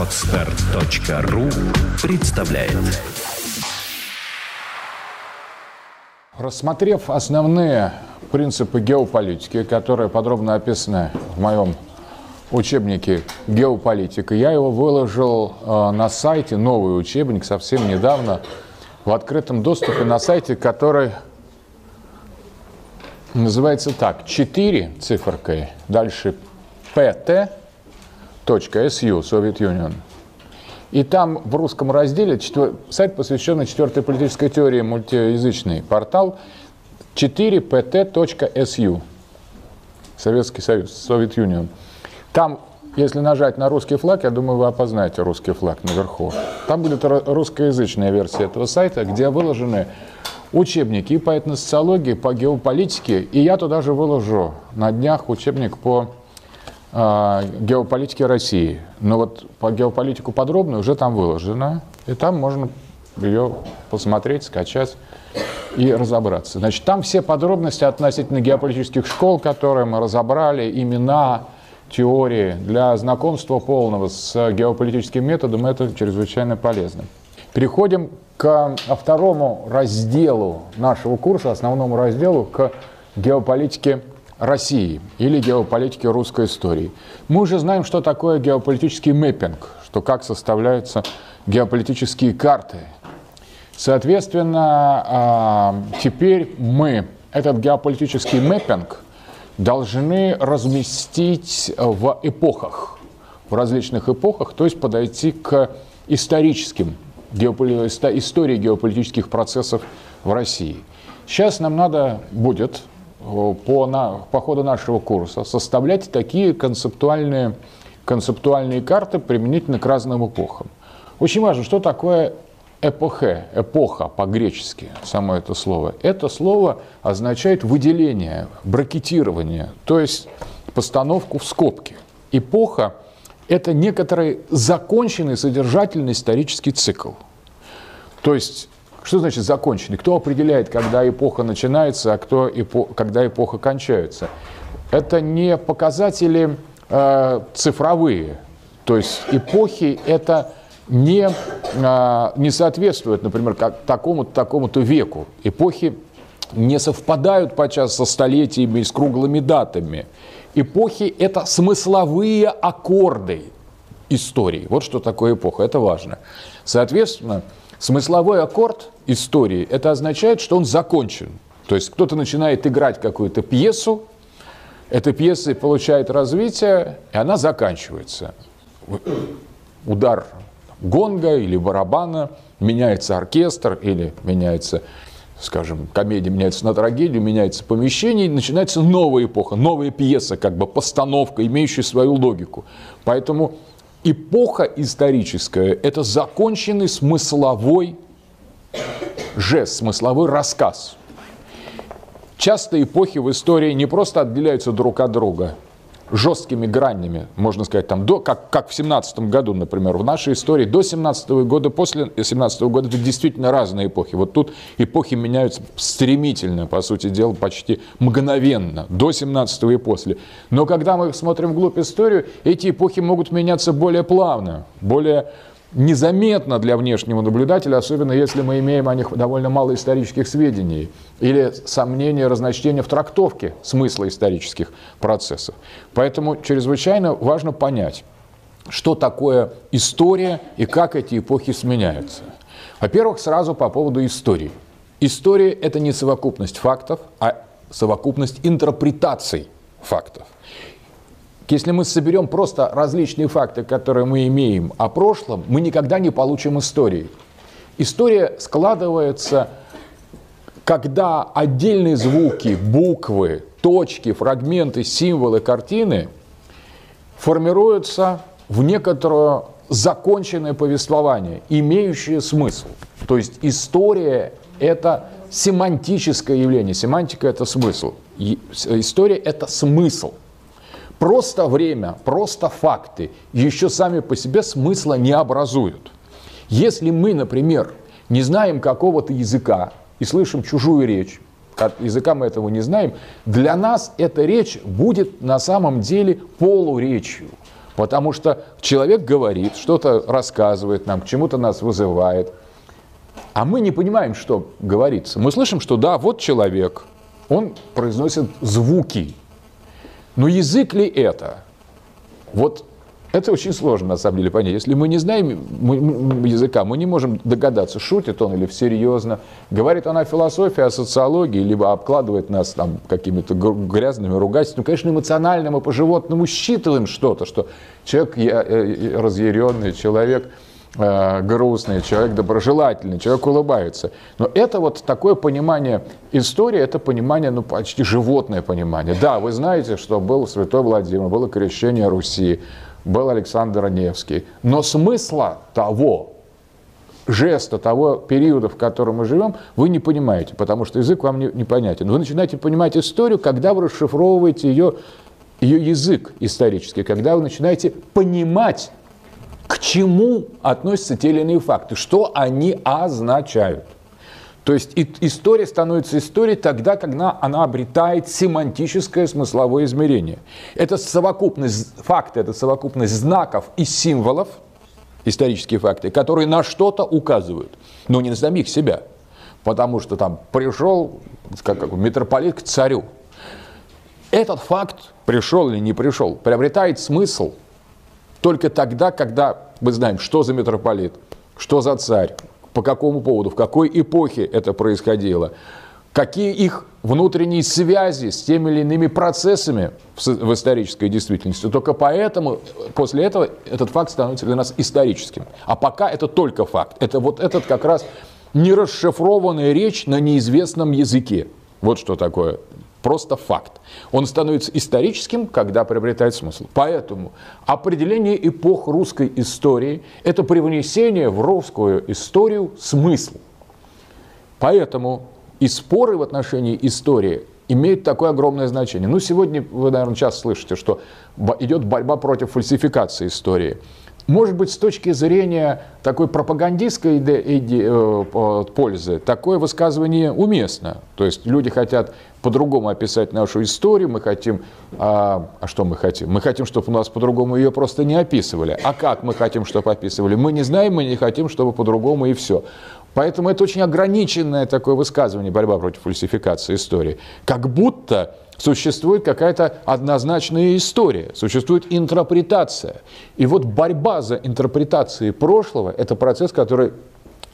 Отстар.ру представляет. Рассмотрев основные принципы геополитики, которые подробно описаны в моем учебнике «Геополитика», я его выложил э, на сайте, новый учебник, совсем недавно, в открытом доступе на сайте, который называется так, 4 циферкой, дальше pt.su, Soviet Union. И там в русском разделе четвер... сайт, посвященный четвертой политической теории, мультиязычный портал 4pt.su, Советский Союз, Soviet Union. Там, если нажать на русский флаг, я думаю, вы опознаете русский флаг наверху. Там будет русскоязычная версия этого сайта, где выложены учебники и по этносоциологии, по геополитике, и я туда же выложу на днях учебник по э, геополитике России. Но вот по геополитику подробно уже там выложено, и там можно ее посмотреть, скачать и разобраться. Значит, там все подробности относительно геополитических школ, которые мы разобрали, имена, теории. Для знакомства полного с геополитическим методом это чрезвычайно полезно. Переходим к второму разделу нашего курса, основному разделу, к геополитике России или геополитике русской истории. Мы уже знаем, что такое геополитический мэппинг, что как составляются геополитические карты. Соответственно, а, теперь мы этот геополитический мэппинг должны разместить в эпохах, в различных эпохах, то есть подойти к историческим истории геополитических процессов в России. Сейчас нам надо будет по, на, по ходу нашего курса составлять такие концептуальные, концептуальные карты применительно к разным эпохам. Очень важно, что такое эпохе, эпоха по-гречески, само это слово. Это слово означает выделение, бракетирование, то есть постановку в скобки. Эпоха – это некоторый законченный содержательный исторический цикл. То есть, что значит законченный? Кто определяет, когда эпоха начинается, а кто эпо... когда эпоха кончается? Это не показатели э, цифровые. То есть эпохи это не, э, не соответствуют, например, как такому-то такому веку. Эпохи не совпадают подчас со столетиями и с круглыми датами. Эпохи – это смысловые аккорды истории. Вот что такое эпоха, это важно. Соответственно, смысловой аккорд истории – это означает, что он закончен. То есть кто-то начинает играть какую-то пьесу, эта пьеса получает развитие, и она заканчивается. Удар гонга или барабана, меняется оркестр или меняется скажем, комедия меняется на трагедию, меняется помещение, и начинается новая эпоха, новая пьеса, как бы постановка, имеющая свою логику. Поэтому эпоха историческая – это законченный смысловой жест, смысловой рассказ. Часто эпохи в истории не просто отделяются друг от друга – жесткими гранями, можно сказать, там, до, как, как в 17 году, например, в нашей истории, до 17 года, после 17 года, это действительно разные эпохи. Вот тут эпохи меняются стремительно, по сути дела, почти мгновенно, до 17 и после. Но когда мы смотрим вглубь историю, эти эпохи могут меняться более плавно, более незаметно для внешнего наблюдателя, особенно если мы имеем о них довольно мало исторических сведений или сомнения, разночтения в трактовке смысла исторических процессов. Поэтому чрезвычайно важно понять, что такое история и как эти эпохи сменяются. Во-первых, сразу по поводу истории. История – это не совокупность фактов, а совокупность интерпретаций фактов. Если мы соберем просто различные факты, которые мы имеем о прошлом, мы никогда не получим истории. История складывается, когда отдельные звуки, буквы, точки, фрагменты, символы, картины формируются в некоторое законченное повествование, имеющее смысл. То есть история – это семантическое явление. Семантика – это смысл. История – это смысл. Просто время, просто факты еще сами по себе смысла не образуют. Если мы, например, не знаем какого-то языка и слышим чужую речь, от языка мы этого не знаем, для нас эта речь будет на самом деле полуречью. Потому что человек говорит, что-то рассказывает нам, к чему-то нас вызывает. А мы не понимаем, что говорится. Мы слышим, что да, вот человек, он произносит звуки. Но язык ли это? Вот это очень сложно, на самом деле, понять. Если мы не знаем языка, мы не можем догадаться, шутит он или серьезно, говорит он о философии, о социологии, либо обкладывает нас там какими-то грязными ругательствами. Ну, конечно, эмоционально мы по-животному считываем что-то, что человек э, разъяренный, человек грустный, человек доброжелательный, человек улыбается. Но это вот такое понимание истории, это понимание, ну, почти животное понимание. Да, вы знаете, что был Святой Владимир, было крещение Руси, был Александр Невский. Но смысла того, жеста того периода, в котором мы живем, вы не понимаете, потому что язык вам не, непонятен. Вы начинаете понимать историю, когда вы расшифровываете ее, ее язык исторический, когда вы начинаете понимать, к чему относятся те или иные факты, что они означают. То есть история становится историей тогда, когда она обретает семантическое смысловое измерение. Это совокупность фактов, это совокупность знаков и символов, исторические факты, которые на что-то указывают, но не на самих себя. Потому что там пришел как, как, митрополит к царю. Этот факт, пришел или не пришел, приобретает смысл только тогда, когда мы знаем, что за митрополит, что за царь, по какому поводу, в какой эпохе это происходило, какие их внутренние связи с теми или иными процессами в, исторической действительности. Только поэтому, после этого, этот факт становится для нас историческим. А пока это только факт. Это вот этот как раз нерасшифрованная речь на неизвестном языке. Вот что такое просто факт. Он становится историческим, когда приобретает смысл. Поэтому определение эпох русской истории – это привнесение в русскую историю смысла. Поэтому и споры в отношении истории имеют такое огромное значение. Ну, сегодня вы, наверное, часто слышите, что идет борьба против фальсификации истории – может быть, с точки зрения такой пропагандистской э, пользы, такое высказывание уместно. То есть люди хотят по-другому описать нашу историю, мы хотим... А, а что мы хотим? Мы хотим, чтобы у нас по-другому ее просто не описывали. А как мы хотим, чтобы описывали? Мы не знаем, мы не хотим, чтобы по-другому и все. Поэтому это очень ограниченное такое высказывание, борьба против фальсификации истории. Как будто существует какая-то однозначная история, существует интерпретация. И вот борьба за интерпретацией прошлого – это процесс, который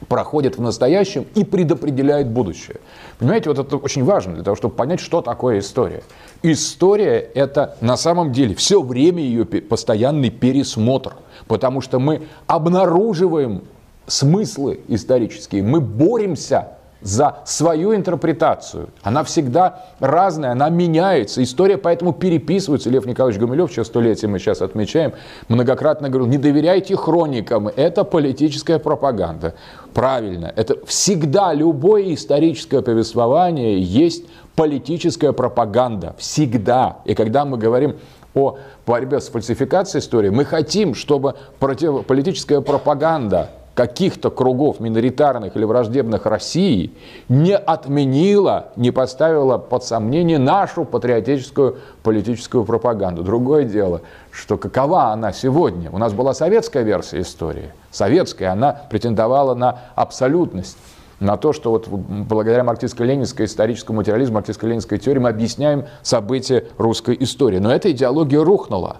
проходит в настоящем и предопределяет будущее. Понимаете, вот это очень важно для того, чтобы понять, что такое история. История – это на самом деле все время ее постоянный пересмотр, потому что мы обнаруживаем смыслы исторические, мы боремся за свою интерпретацию. Она всегда разная, она меняется. История поэтому переписывается. Лев Николаевич Гумилев, сейчас столетие мы сейчас отмечаем, многократно говорил, не доверяйте хроникам, это политическая пропаганда. Правильно, это всегда любое историческое повествование есть политическая пропаганда. Всегда. И когда мы говорим о борьбе с фальсификацией истории, мы хотим, чтобы против... политическая пропаганда каких-то кругов миноритарных или враждебных России не отменила, не поставила под сомнение нашу патриотическую политическую пропаганду. Другое дело, что какова она сегодня? У нас была советская версия истории. Советская, она претендовала на абсолютность на то, что вот благодаря марксистско-ленинской историческому материализму, марксистско-ленинской теории мы объясняем события русской истории. Но эта идеология рухнула.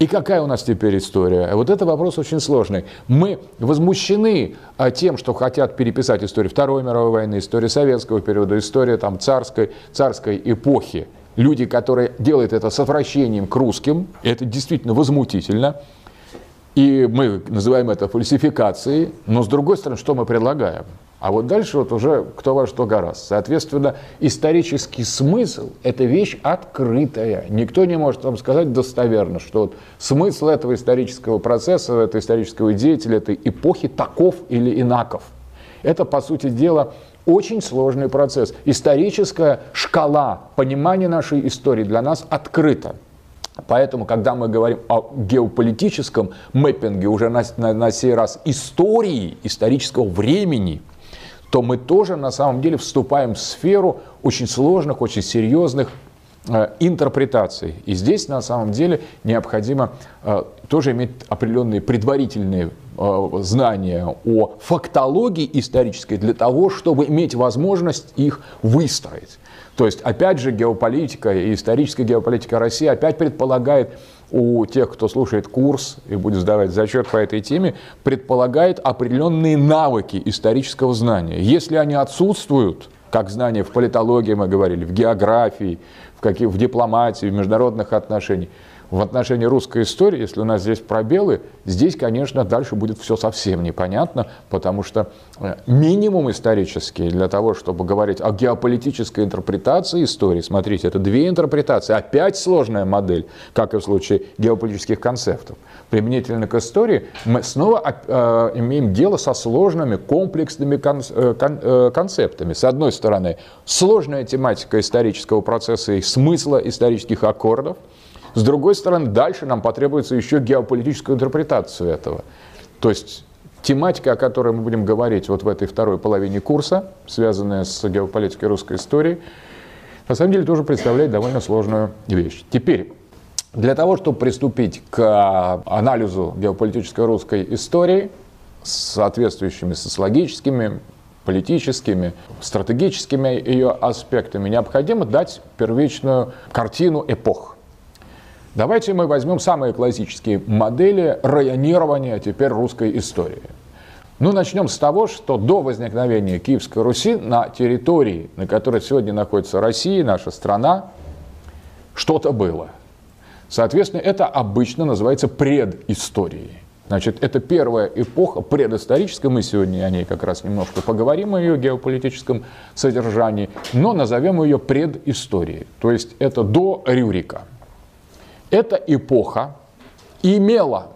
И какая у нас теперь история? Вот это вопрос очень сложный. Мы возмущены а, тем, что хотят переписать историю Второй мировой войны, историю советского периода, историю там, царской, царской эпохи. Люди, которые делают это с отвращением к русским, это действительно возмутительно. И мы называем это фальсификацией. Но с другой стороны, что мы предлагаем? А вот дальше вот уже кто во что гораздо. Соответственно, исторический смысл – это вещь открытая. Никто не может вам сказать достоверно, что вот смысл этого исторического процесса, этого исторического деятеля, этой эпохи таков или инаков. Это, по сути дела, очень сложный процесс. Историческая шкала понимания нашей истории для нас открыта. Поэтому, когда мы говорим о геополитическом мэппинге, уже на, на, на сей раз истории, исторического времени – то мы тоже на самом деле вступаем в сферу очень сложных, очень серьезных э, интерпретацией. И здесь на самом деле необходимо э, тоже иметь определенные предварительные э, знания о фактологии исторической для того, чтобы иметь возможность их выстроить. То есть, опять же, геополитика и историческая геополитика России опять предполагает у тех, кто слушает курс и будет сдавать зачет по этой теме, предполагает определенные навыки исторического знания. Если они отсутствуют, как знания в политологии мы говорили, в географии, в, каких, в дипломатии, в международных отношениях, в отношении русской истории, если у нас здесь пробелы, здесь, конечно, дальше будет все совсем непонятно, потому что э, минимум исторический для того, чтобы говорить о геополитической интерпретации истории, смотрите, это две интерпретации, опять сложная модель, как и в случае геополитических концептов. Применительно к истории мы снова э, имеем дело со сложными комплексными э, концептами. С одной стороны, сложная тематика исторического процесса и смысла исторических аккордов – с другой стороны, дальше нам потребуется еще геополитическую интерпретацию этого. То есть тематика, о которой мы будем говорить вот в этой второй половине курса, связанная с геополитикой русской истории, на самом деле тоже представляет довольно сложную вещь. Теперь, для того, чтобы приступить к анализу геополитической русской истории с соответствующими социологическими, политическими, стратегическими ее аспектами, необходимо дать первичную картину эпох. Давайте мы возьмем самые классические модели районирования теперь русской истории. Ну, начнем с того, что до возникновения Киевской Руси на территории, на которой сегодня находится Россия, наша страна, что-то было. Соответственно, это обычно называется предысторией. Значит, это первая эпоха предысторическая, мы сегодня о ней как раз немножко поговорим, о ее геополитическом содержании, но назовем ее предысторией. То есть это до Рюрика – эта эпоха имела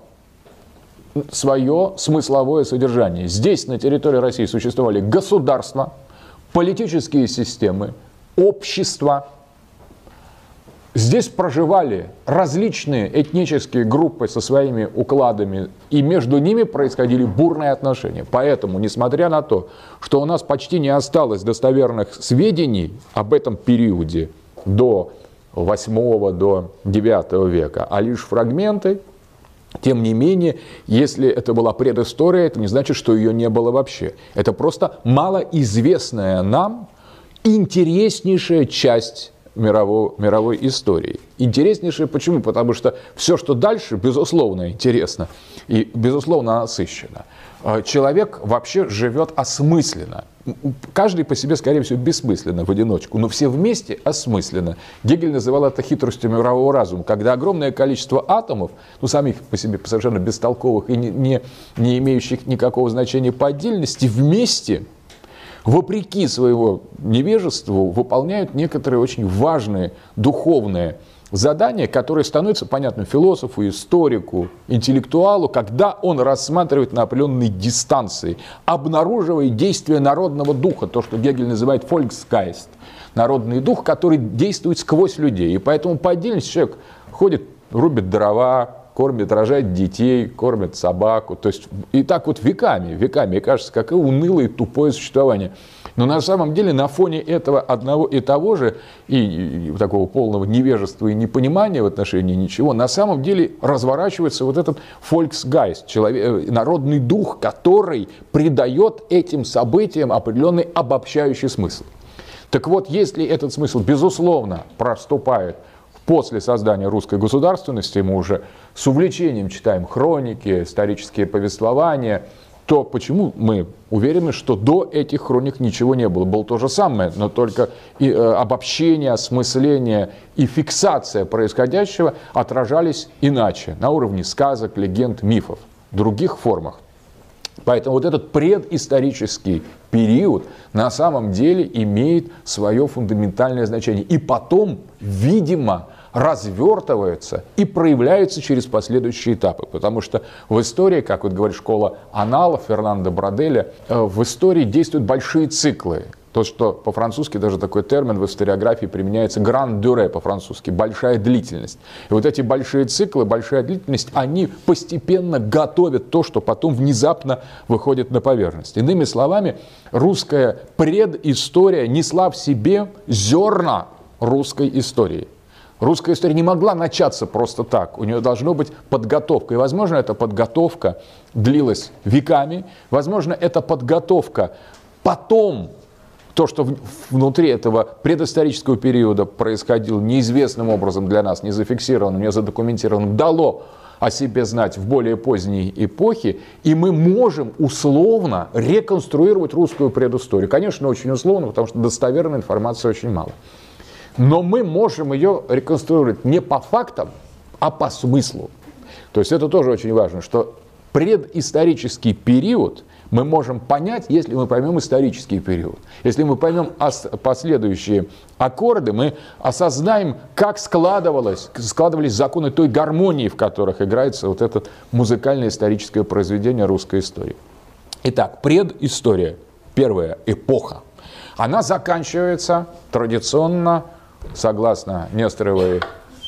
свое смысловое содержание. Здесь, на территории России, существовали государства, политические системы, общества. Здесь проживали различные этнические группы со своими укладами, и между ними происходили бурные отношения. Поэтому, несмотря на то, что у нас почти не осталось достоверных сведений об этом периоде до 8 до 9 века, а лишь фрагменты. Тем не менее, если это была предыстория, это не значит, что ее не было вообще. Это просто малоизвестная нам интереснейшая часть мировой, мировой истории. Интереснейшая почему? Потому что все, что дальше, безусловно, интересно и, безусловно, насыщенно. А, человек вообще живет осмысленно. Каждый по себе, скорее всего, бессмысленно в одиночку, но все вместе осмысленно. Гегель называл это хитростью мирового разума, когда огромное количество атомов, ну, самих по себе совершенно бестолковых и не, не, не имеющих никакого значения по отдельности, вместе, вопреки своего невежеству, выполняют некоторые очень важные духовные задание, которое становится понятным философу, историку, интеллектуалу, когда он рассматривает на определенной дистанции, обнаруживая действие народного духа, то, что Гегель называет «фольксгайст», народный дух, который действует сквозь людей. И поэтому по отдельности человек ходит, рубит дрова, кормит, рожает детей, кормит собаку. То есть и так вот веками, веками, и кажется, унылое и тупое существование. Но на самом деле на фоне этого одного и того же, и, такого полного невежества и непонимания в отношении ничего, на самом деле разворачивается вот этот человек, э, народный дух, который придает этим событиям определенный обобщающий смысл. Так вот, если этот смысл, безусловно, проступает после создания русской государственности, мы уже с увлечением читаем хроники, исторические повествования, то почему мы уверены, что до этих хроник ничего не было? Было то же самое, но только и, э, обобщение, осмысление и фиксация происходящего отражались иначе, на уровне сказок, легенд, мифов, других формах. Поэтому вот этот предисторический период на самом деле имеет свое фундаментальное значение. И потом, видимо, развертываются и проявляются через последующие этапы. Потому что в истории, как вот говорит школа аналов Фернандо Броделя, э, в истории действуют большие циклы. То, что по-французски даже такой термин в историографии применяется гран дюре по-французски, большая длительность. И вот эти большие циклы, большая длительность, они постепенно готовят то, что потом внезапно выходит на поверхность. Иными словами, русская предыстория несла в себе зерна русской истории. Русская история не могла начаться просто так. У нее должна быть подготовка. И, возможно, эта подготовка длилась веками. Возможно, эта подготовка потом, то, что внутри этого предысторического периода происходило неизвестным образом для нас, не зафиксированным, не задокументированным, дало о себе знать в более поздней эпохе, и мы можем условно реконструировать русскую предысторию. Конечно, очень условно, потому что достоверной информации очень мало. Но мы можем ее реконструировать не по фактам, а по смыслу. То есть это тоже очень важно, что предисторический период мы можем понять, если мы поймем исторический период. Если мы поймем последующие аккорды, мы осознаем, как складывалось, складывались законы той гармонии, в которых играется вот это музыкальное историческое произведение русской истории. Итак, предыстория, первая эпоха, она заканчивается традиционно согласно Несторовой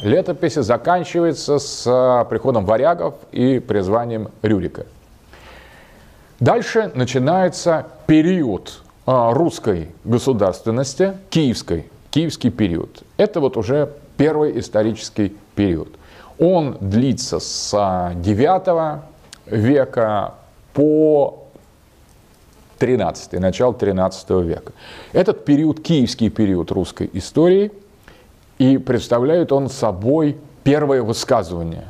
летописи, заканчивается с а, приходом варягов и призванием Рюрика. Дальше начинается период а, русской государственности, киевской, киевский период. Это вот уже первый исторический период. Он длится с 9 века по 13, начало 13 века. Этот период, киевский период русской истории – и представляет он собой первое высказывание,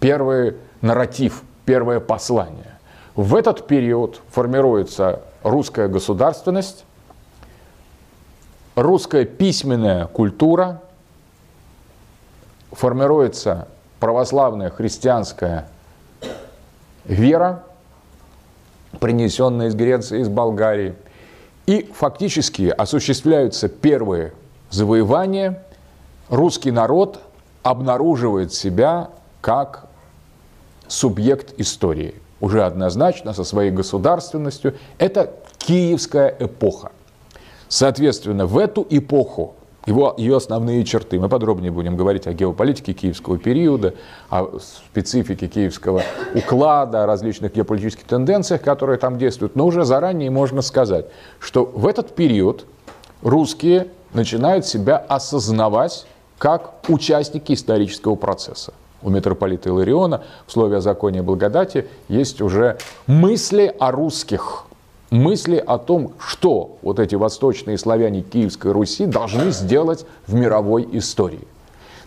первый нарратив, первое послание. В этот период формируется русская государственность, русская письменная культура, формируется православная христианская вера, принесенная из Греции, из Болгарии, и фактически осуществляются первые завоевания – русский народ обнаруживает себя как субъект истории. Уже однозначно со своей государственностью. Это киевская эпоха. Соответственно, в эту эпоху его, ее основные черты. Мы подробнее будем говорить о геополитике киевского периода, о специфике киевского уклада, о различных геополитических тенденциях, которые там действуют. Но уже заранее можно сказать, что в этот период русские начинают себя осознавать как участники исторического процесса. У митрополита Илариона в слове о законе и благодати есть уже мысли о русских, мысли о том, что вот эти восточные славяне Киевской Руси должны сделать в мировой истории.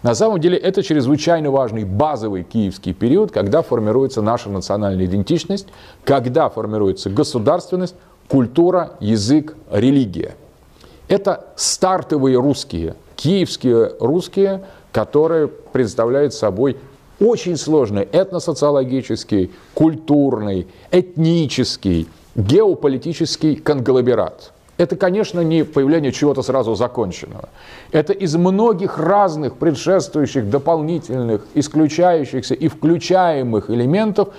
На самом деле это чрезвычайно важный базовый киевский период, когда формируется наша национальная идентичность, когда формируется государственность, культура, язык, религия. Это стартовые русские киевские русские, которые представляют собой очень сложный этносоциологический, культурный, этнический, геополитический конгломерат. Это, конечно, не появление чего-то сразу законченного. Это из многих разных предшествующих, дополнительных, исключающихся и включаемых элементов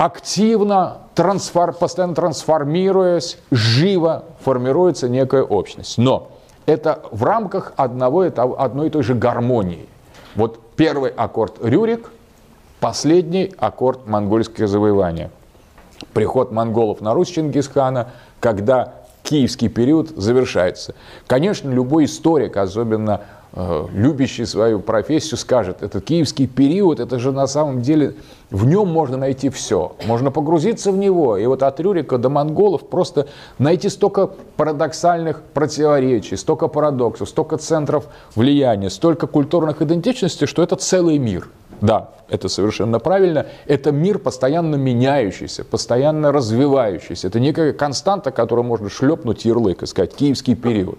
активно, трансфор, постоянно трансформируясь, живо формируется некая общность. Но это в рамках одного, одной и той же гармонии. Вот первый аккорд Рюрик, последний аккорд монгольское завоевание. Приход монголов на Русь Чингисхана, когда киевский период завершается. Конечно, любой историк, особенно любящий свою профессию, скажет, это киевский период, это же на самом деле, в нем можно найти все. Можно погрузиться в него. И вот от Рюрика до монголов просто найти столько парадоксальных противоречий, столько парадоксов, столько центров влияния, столько культурных идентичностей, что это целый мир. Да, это совершенно правильно. Это мир постоянно меняющийся, постоянно развивающийся. Это некая константа, которую можно шлепнуть ярлык и сказать «киевский период».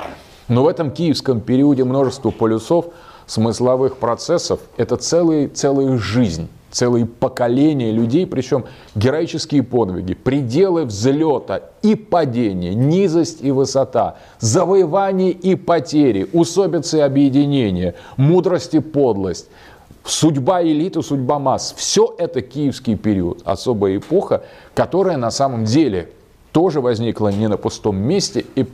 Но в этом киевском периоде множество полюсов, смысловых процессов – это целые, целая жизнь целые поколения людей, причем героические подвиги, пределы взлета и падения, низость и высота, завоевание и потери, усобицы и объединения, мудрость и подлость, судьба элиты, судьба масс. Все это киевский период, особая эпоха, которая на самом деле тоже возникла не на пустом месте, и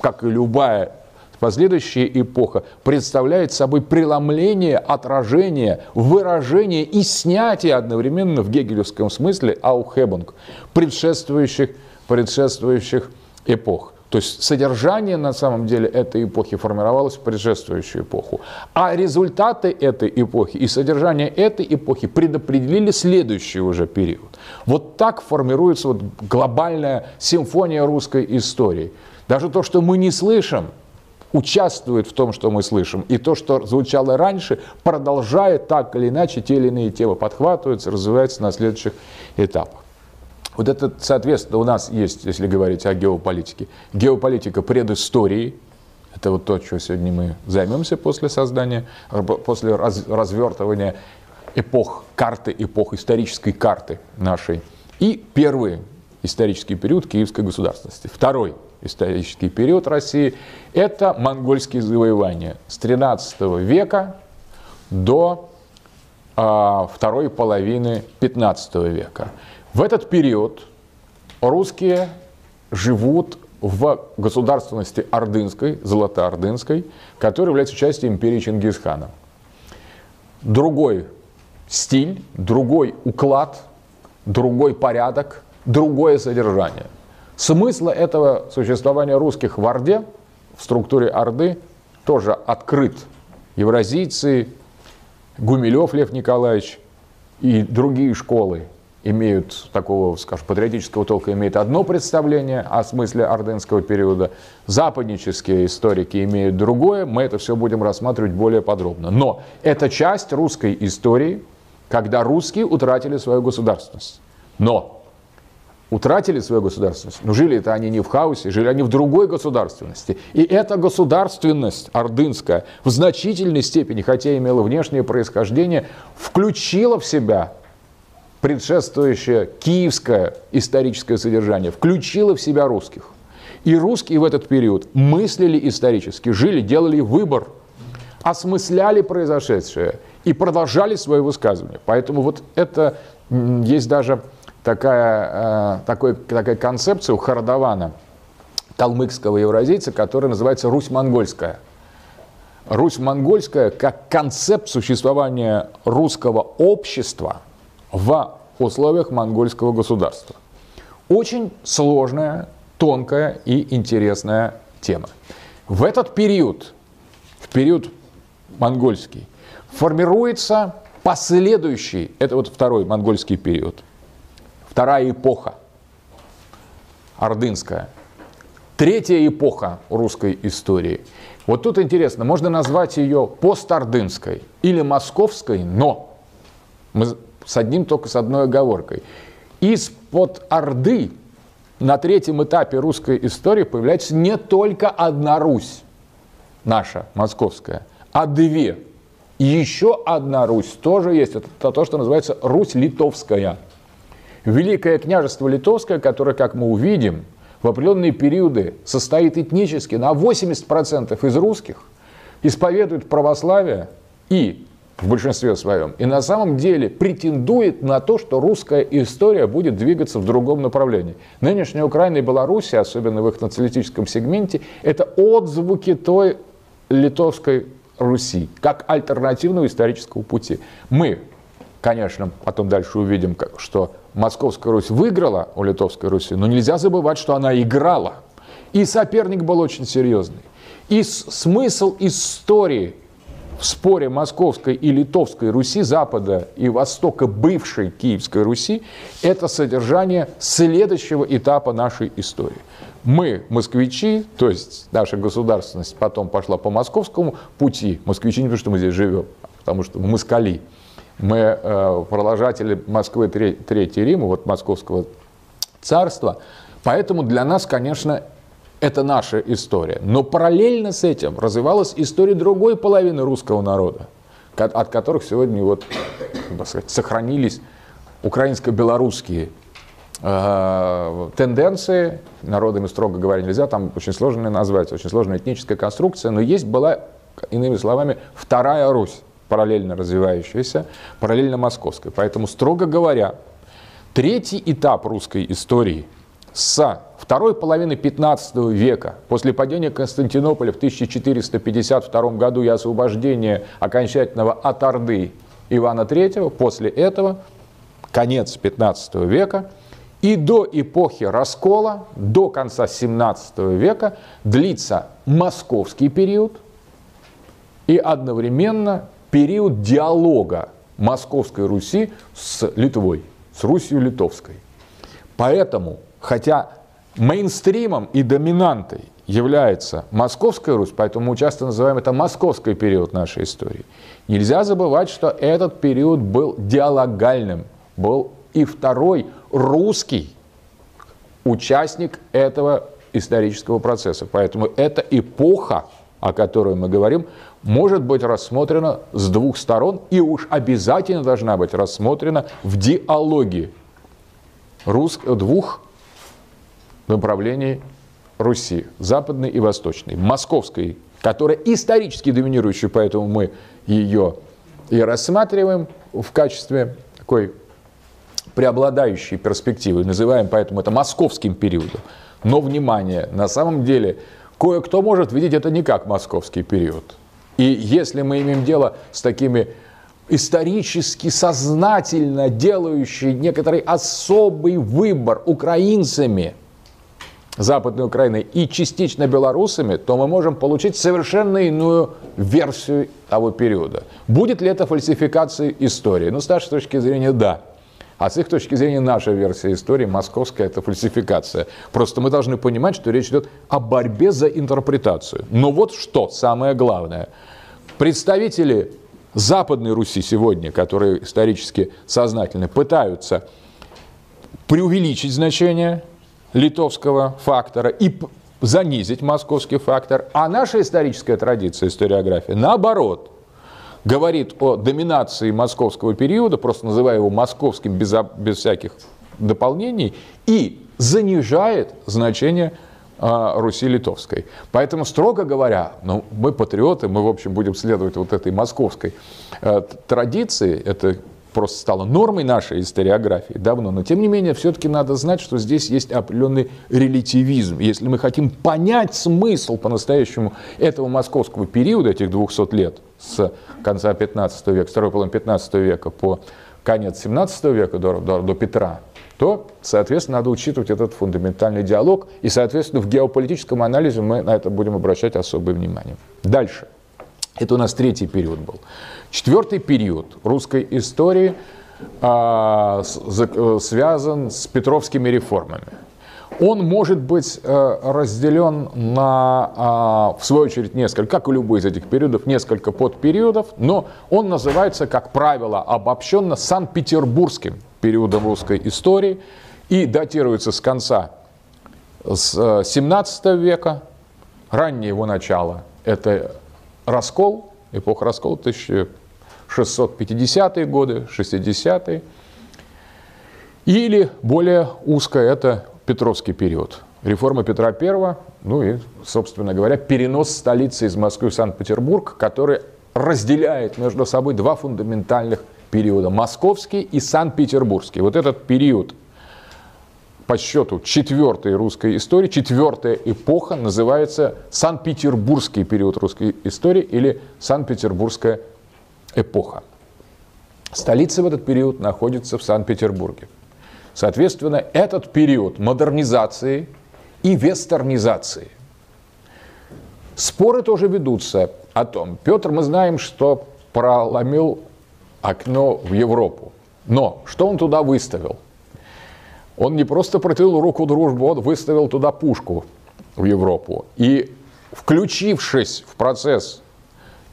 как и любая Последующая эпоха представляет собой преломление, отражение, выражение и снятие одновременно в гегелевском смысле аухебунг предшествующих, предшествующих эпох. То есть содержание на самом деле этой эпохи формировалось в предшествующую эпоху. А результаты этой эпохи и содержание этой эпохи предопределили следующий уже период. Вот так формируется вот глобальная симфония русской истории. Даже то, что мы не слышим, участвует в том, что мы слышим. И то, что звучало раньше, продолжает так или иначе, те или иные темы подхватываются, развиваются на следующих этапах. Вот это, соответственно, у нас есть, если говорить о геополитике, геополитика предыстории, это вот то, что сегодня мы займемся после создания, после раз, развертывания эпох карты, эпох исторической карты нашей. И первый исторический период киевской государственности. Второй исторический период России – это монгольские завоевания с 13 века до а, второй половины 15 века. В этот период русские живут в государственности Ордынской, Золотоордынской, которая является частью империи Чингисхана. Другой стиль, другой уклад, другой порядок, другое содержание. Смысл этого существования русских в Орде, в структуре Орды, тоже открыт. Евразийцы, Гумилев Лев Николаевич и другие школы имеют такого, скажем, патриотического толка, имеют одно представление о смысле ордынского периода, западнические историки имеют другое, мы это все будем рассматривать более подробно. Но это часть русской истории, когда русские утратили свою государственность. Но утратили свою государственность, но жили это они не в хаосе, жили они в другой государственности. И эта государственность ордынская в значительной степени, хотя имела внешнее происхождение, включила в себя предшествующее киевское историческое содержание включило в себя русских. И русские в этот период мыслили исторически, жили, делали выбор, осмысляли произошедшее и продолжали свое высказывание. Поэтому вот это есть даже такая, э, такой, такая концепция у Харадавана, калмыкского евразийца, которая называется Русь-монгольская. Русь-монгольская как концепт существования русского общества – в условиях монгольского государства. Очень сложная, тонкая и интересная тема. В этот период, в период монгольский, формируется последующий, это вот второй монгольский период, вторая эпоха, ордынская, третья эпоха русской истории. Вот тут интересно, можно назвать ее постордынской или московской, но мы с одним только с одной оговоркой. Из-под Орды на третьем этапе русской истории появляется не только одна Русь, наша, московская, а две. Еще одна Русь тоже есть. Это то, что называется Русь Литовская. Великое княжество Литовское, которое, как мы увидим, в определенные периоды состоит этнически на 80% из русских, исповедует православие и в большинстве своем, и на самом деле претендует на то, что русская история будет двигаться в другом направлении. Нынешняя Украина и Беларусь, особенно в их националистическом сегменте, это отзвуки той литовской Руси, как альтернативного исторического пути. Мы, конечно, потом дальше увидим, что Московская Русь выиграла у Литовской Руси, но нельзя забывать, что она играла. И соперник был очень серьезный. И смысл истории в споре Московской и Литовской Руси, Запада и Востока бывшей Киевской Руси, это содержание следующего этапа нашей истории. Мы, москвичи, то есть наша государственность потом пошла по московскому пути, москвичи не потому, что мы здесь живем, а потому что мы москали, мы э, продолжатели Москвы Третьей Рима, вот московского царства, поэтому для нас, конечно, это наша история. Но параллельно с этим развивалась история другой половины русского народа, от которых сегодня вот, сказать, сохранились украинско-белорусские э, тенденции. Народами, строго говоря, нельзя, там очень сложно назвать, очень сложная этническая конструкция, но есть была, иными словами, вторая Русь, параллельно развивающаяся, параллельно московской. Поэтому, строго говоря, третий этап русской истории – с второй половины 15 века, после падения Константинополя в 1452 году и освобождения окончательного от Орды Ивана III, после этого, конец 15 века, И до эпохи раскола, до конца 17 века длится московский период и одновременно период диалога Московской Руси с Литвой, с Русью Литовской. Поэтому, хотя мейнстримом и доминантой является Московская Русь, поэтому мы часто называем это московский период нашей истории. Нельзя забывать, что этот период был диалогальным, был и второй русский участник этого исторического процесса. Поэтому эта эпоха, о которой мы говорим, может быть рассмотрена с двух сторон и уж обязательно должна быть рассмотрена в диалоге двух направлений Руси, западной и восточной, московской, которая исторически доминирующая, поэтому мы ее и рассматриваем в качестве такой преобладающей перспективы, называем поэтому это московским периодом. Но, внимание, на самом деле кое-кто может видеть это не как московский период. И если мы имеем дело с такими исторически сознательно делающими некоторый особый выбор украинцами – Западной Украины и частично белорусами, то мы можем получить совершенно иную версию того периода. Будет ли это фальсификацией истории? Ну, с нашей точки зрения, да. А с их точки зрения наша версия истории, московская, это фальсификация. Просто мы должны понимать, что речь идет о борьбе за интерпретацию. Но вот что самое главное. Представители Западной Руси сегодня, которые исторически сознательны, пытаются преувеличить значение литовского фактора и занизить московский фактор. А наша историческая традиция, историография, наоборот, говорит о доминации московского периода, просто называя его московским без, без всяких дополнений, и занижает значение а, Руси литовской. Поэтому, строго говоря, ну, мы патриоты, мы, в общем, будем следовать вот этой московской э, традиции, это просто стало нормой нашей историографии давно, но тем не менее все-таки надо знать, что здесь есть определенный релятивизм. Если мы хотим понять смысл по-настоящему этого московского периода, этих 200 лет, с конца 15 века, второй половины 15 века по конец 17 века до, до, до Петра, то, соответственно, надо учитывать этот фундаментальный диалог, и, соответственно, в геополитическом анализе мы на это будем обращать особое внимание. Дальше. Это у нас третий период был. Четвертый период русской истории а, с, связан с петровскими реформами. Он может быть а, разделен на, а, в свою очередь, несколько, как и любой из этих периодов, несколько подпериодов, но он называется, как правило, обобщенно Санкт-Петербургским периодом русской истории и датируется с конца с 17 века, раннее его начало – это раскол, эпоха раскола 1650-е годы, 60-е. Или более узкое – это Петровский период. Реформа Петра I, ну и, собственно говоря, перенос столицы из Москвы в Санкт-Петербург, который разделяет между собой два фундаментальных периода – московский и санкт-петербургский. Вот этот период по счету четвертой русской истории, четвертая эпоха называется Санкт-Петербургский период русской истории или Санкт-Петербургская эпоха. Столица в этот период находится в Санкт-Петербурге. Соответственно, этот период модернизации и вестернизации. Споры тоже ведутся о том. Петр, мы знаем, что проломил окно в Европу. Но что он туда выставил? Он не просто протянул руку дружбы, он выставил туда пушку в Европу. И включившись в процесс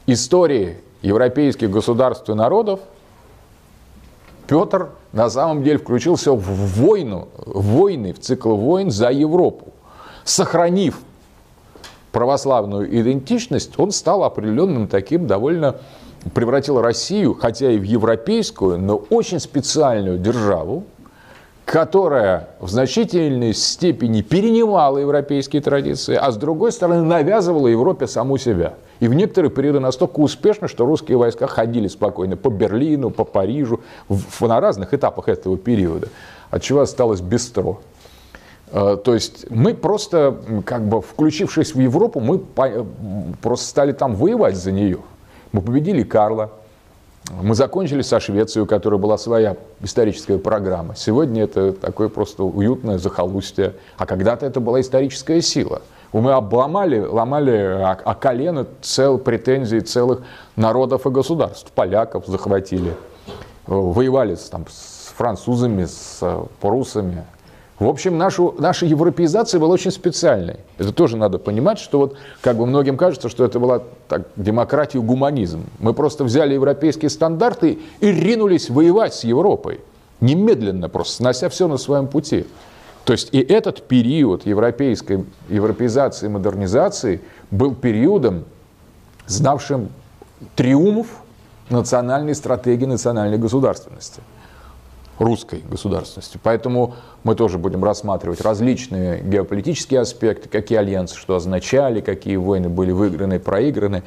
истории европейских государств и народов, Петр на самом деле включился в войну, в войны, в цикл войн за Европу. Сохранив православную идентичность, он стал определенным таким довольно превратил Россию, хотя и в европейскую, но очень специальную державу, которая в значительной степени перенимала европейские традиции, а с другой стороны навязывала Европе саму себя. И в некоторые периоды настолько успешно, что русские войска ходили спокойно по Берлину, по Парижу, в, на разных этапах этого периода, от чего осталось бестро. Э, то есть мы просто, как бы включившись в Европу, мы просто стали там воевать за нее. Мы победили Карла, Мы закончили со Швецией, у которой была своя историческая программа. Сегодня это такое просто уютное захолустье. А когда-то это была историческая сила. Мы обломали, ломали о, о колено цел, претензий целых народов и государств. Поляков захватили, воевали там, с французами, с прусами, в общем, нашу, наша европеизация была очень специальной. Это тоже надо понимать, что вот как бы многим кажется, что это была так, демократия гуманизм. Мы просто взяли европейские стандарты и ринулись воевать с Европой. Немедленно просто, снося все на своем пути. То есть и этот период европейской европеизации и модернизации был периодом, знавшим триумф национальной стратегии национальной государственности русской государственности. Поэтому мы тоже будем рассматривать различные геополитические аспекты, какие альянсы что означали, какие войны были выиграны, проиграны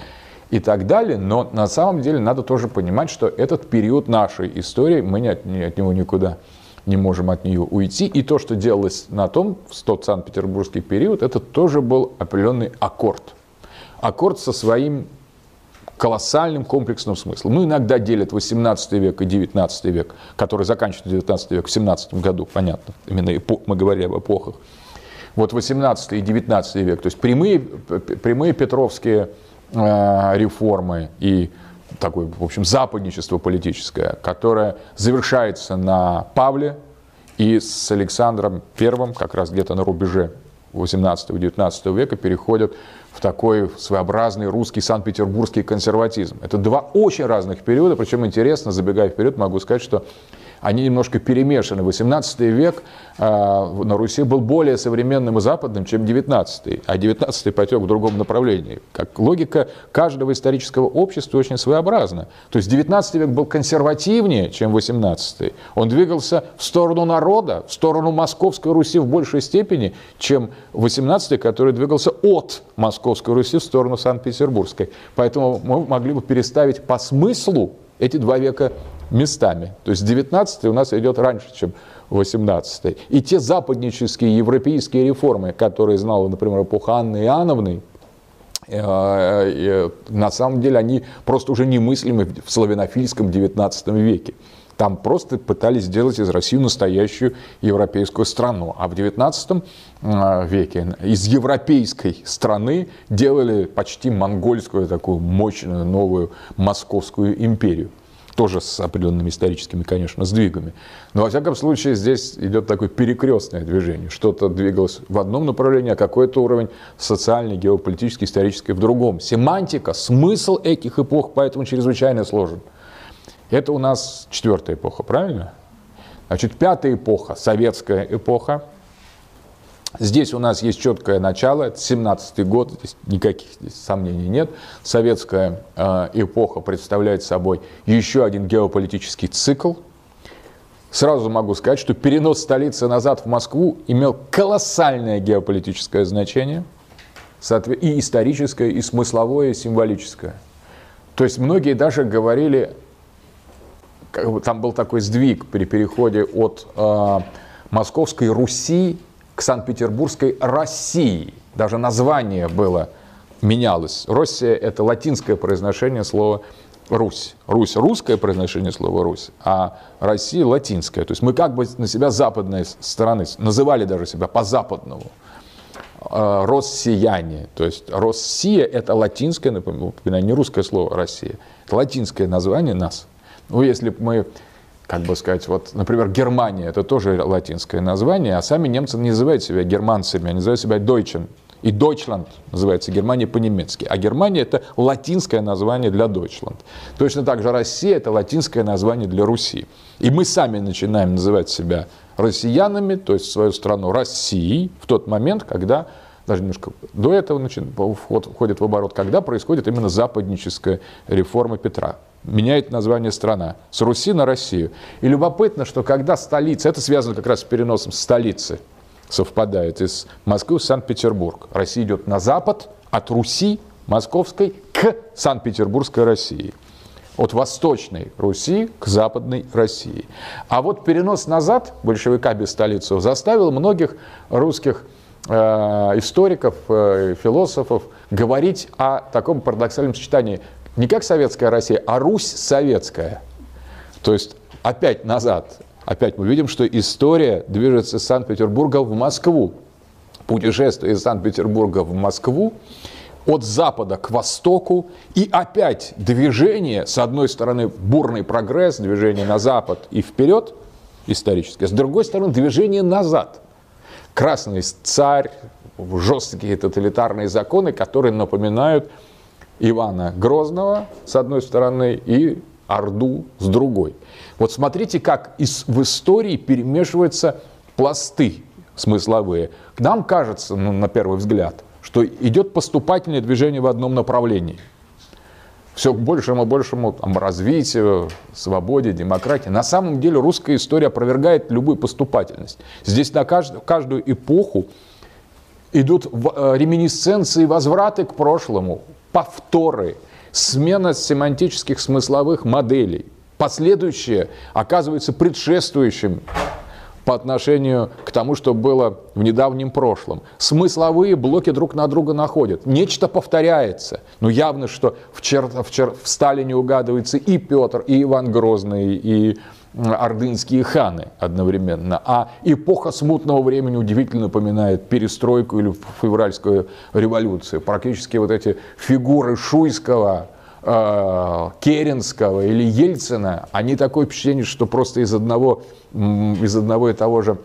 и так далее. Но на самом деле надо тоже понимать, что этот период нашей истории, мы не от, от него никуда не можем от нее уйти. И то, что делалось на том, в тот Санкт-Петербургский период, это тоже был определенный аккорд. Аккорд со своим колоссальным комплексным смыслом. Ну, иногда делят 18 век и 19 век, который заканчивается 19 век в 17 году, понятно, именно эпох, мы говорим об эпохах. Вот 18 и 19 век, то есть прямые, прямые петровские э, реформы и такое, в общем, западничество политическое, которое завершается на Павле и с Александром Первым, как раз где-то на рубеже 18-19 века, переходят в такой своеобразный русский санкт-петербургский консерватизм. Это два очень разных периода, причем интересно, забегая вперед, могу сказать, что они немножко перемешаны. 18 век э, на Руси был более современным и западным, чем 19 а 19 потек в другом направлении. Как логика каждого исторического общества очень своеобразна. То есть 19 век был консервативнее, чем 18 Он двигался в сторону народа, в сторону Московской Руси в большей степени, чем 18 который двигался от Московской Руси в сторону Санкт-Петербургской. Поэтому мы могли бы переставить по смыслу эти два века местами. То есть 19 у нас идет раньше, чем 18 И те западнические европейские реформы, которые знала, например, эпоха Анны Иоанновны, э, э, на самом деле они просто уже немыслимы в славянофильском 19 веке. Там просто пытались сделать из России настоящую европейскую страну. А в 19 э, веке из европейской страны делали почти монгольскую такую мощную новую московскую империю тоже с определенными историческими, конечно, сдвигами. Но, во всяком случае, здесь идет такое перекрестное движение. Что-то двигалось в одном направлении, а какой-то уровень социальный, геополитический, исторический в другом. Семантика, смысл этих эпох поэтому чрезвычайно сложен. Это у нас четвертая эпоха, правильно? Значит, пятая эпоха, советская эпоха – Здесь у нас есть четкое начало, это 17-й год, здесь никаких здесь сомнений нет. Советская э, эпоха представляет собой еще один геополитический цикл. Сразу могу сказать, что перенос столицы назад в Москву имел колоссальное геополитическое значение, и историческое, и смысловое, и символическое. То есть многие даже говорили, там был такой сдвиг при переходе от э, Московской Руси к Санкт-Петербургской России. Даже название было менялось. Россия – это латинское произношение слова Русь. Русь – русское произношение слова Русь, а Россия – латинское. То есть мы как бы на себя западной стороны, называли даже себя по-западному. А, россияне. То есть Россия – это латинское, напоминаю, не русское слово Россия. Это латинское название нас. Ну, если бы мы как бы сказать, вот, например, Германия, это тоже латинское название, а сами немцы не называют себя германцами, они называют себя Deutschen. И Deutschland называется Германия по-немецки. А Германия это латинское название для Deutschland. Точно так же Россия это латинское название для Руси. И мы сами начинаем называть себя россиянами, то есть свою страну Россией, в тот момент, когда даже немножко до этого значит, входит в оборот, когда происходит именно западническая реформа Петра меняет название страна с Руси на Россию. И любопытно, что когда столица, это связано как раз с переносом столицы, совпадает из Москвы в Санкт-Петербург. Россия идет на запад от Руси московской к Санкт-Петербургской России. От восточной Руси к западной России. А вот перенос назад большевика без столицы заставил многих русских историков, э, философов говорить о таком парадоксальном сочетании не как советская Россия, а Русь советская. То есть опять назад. Опять мы видим, что история движется из Санкт-Петербурга в Москву. Путешествие из Санкт-Петербурга в Москву от запада к востоку, и опять движение, с одной стороны, бурный прогресс, движение на запад и вперед, историческое, с другой стороны, движение назад. Красный царь, жесткие тоталитарные законы, которые напоминают Ивана Грозного, с одной стороны, и Орду с другой. Вот смотрите, как из, в истории перемешиваются пласты смысловые. Нам кажется, ну, на первый взгляд, что идет поступательное движение в одном направлении. Все большему и большему там, развитию, свободе, демократии. На самом деле русская история опровергает любую поступательность. Здесь на каждую, каждую эпоху идут э, реминисценции, возвраты к прошлому, повторы, смена семантических смысловых моделей. Последующее оказывается предшествующим по отношению к тому, что было в недавнем прошлом. Смысловые блоки друг на друга находят. Нечто повторяется. Но явно, что в, чер... в, чер... в Сталине угадывается и Петр, и Иван Грозный, и ордынские ханы одновременно. А эпоха смутного времени удивительно напоминает перестройку или февральскую революцию. Практически вот эти фигуры Шуйского, Керенского или Ельцина, они такое впечатление, что просто из одного, из одного и того же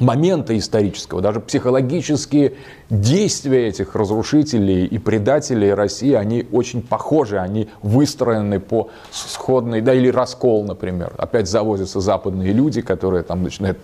момента исторического, даже психологические действия этих разрушителей и предателей России, они очень похожи, они выстроены по сходной, да, или раскол, например. Опять завозятся западные люди, которые там начинают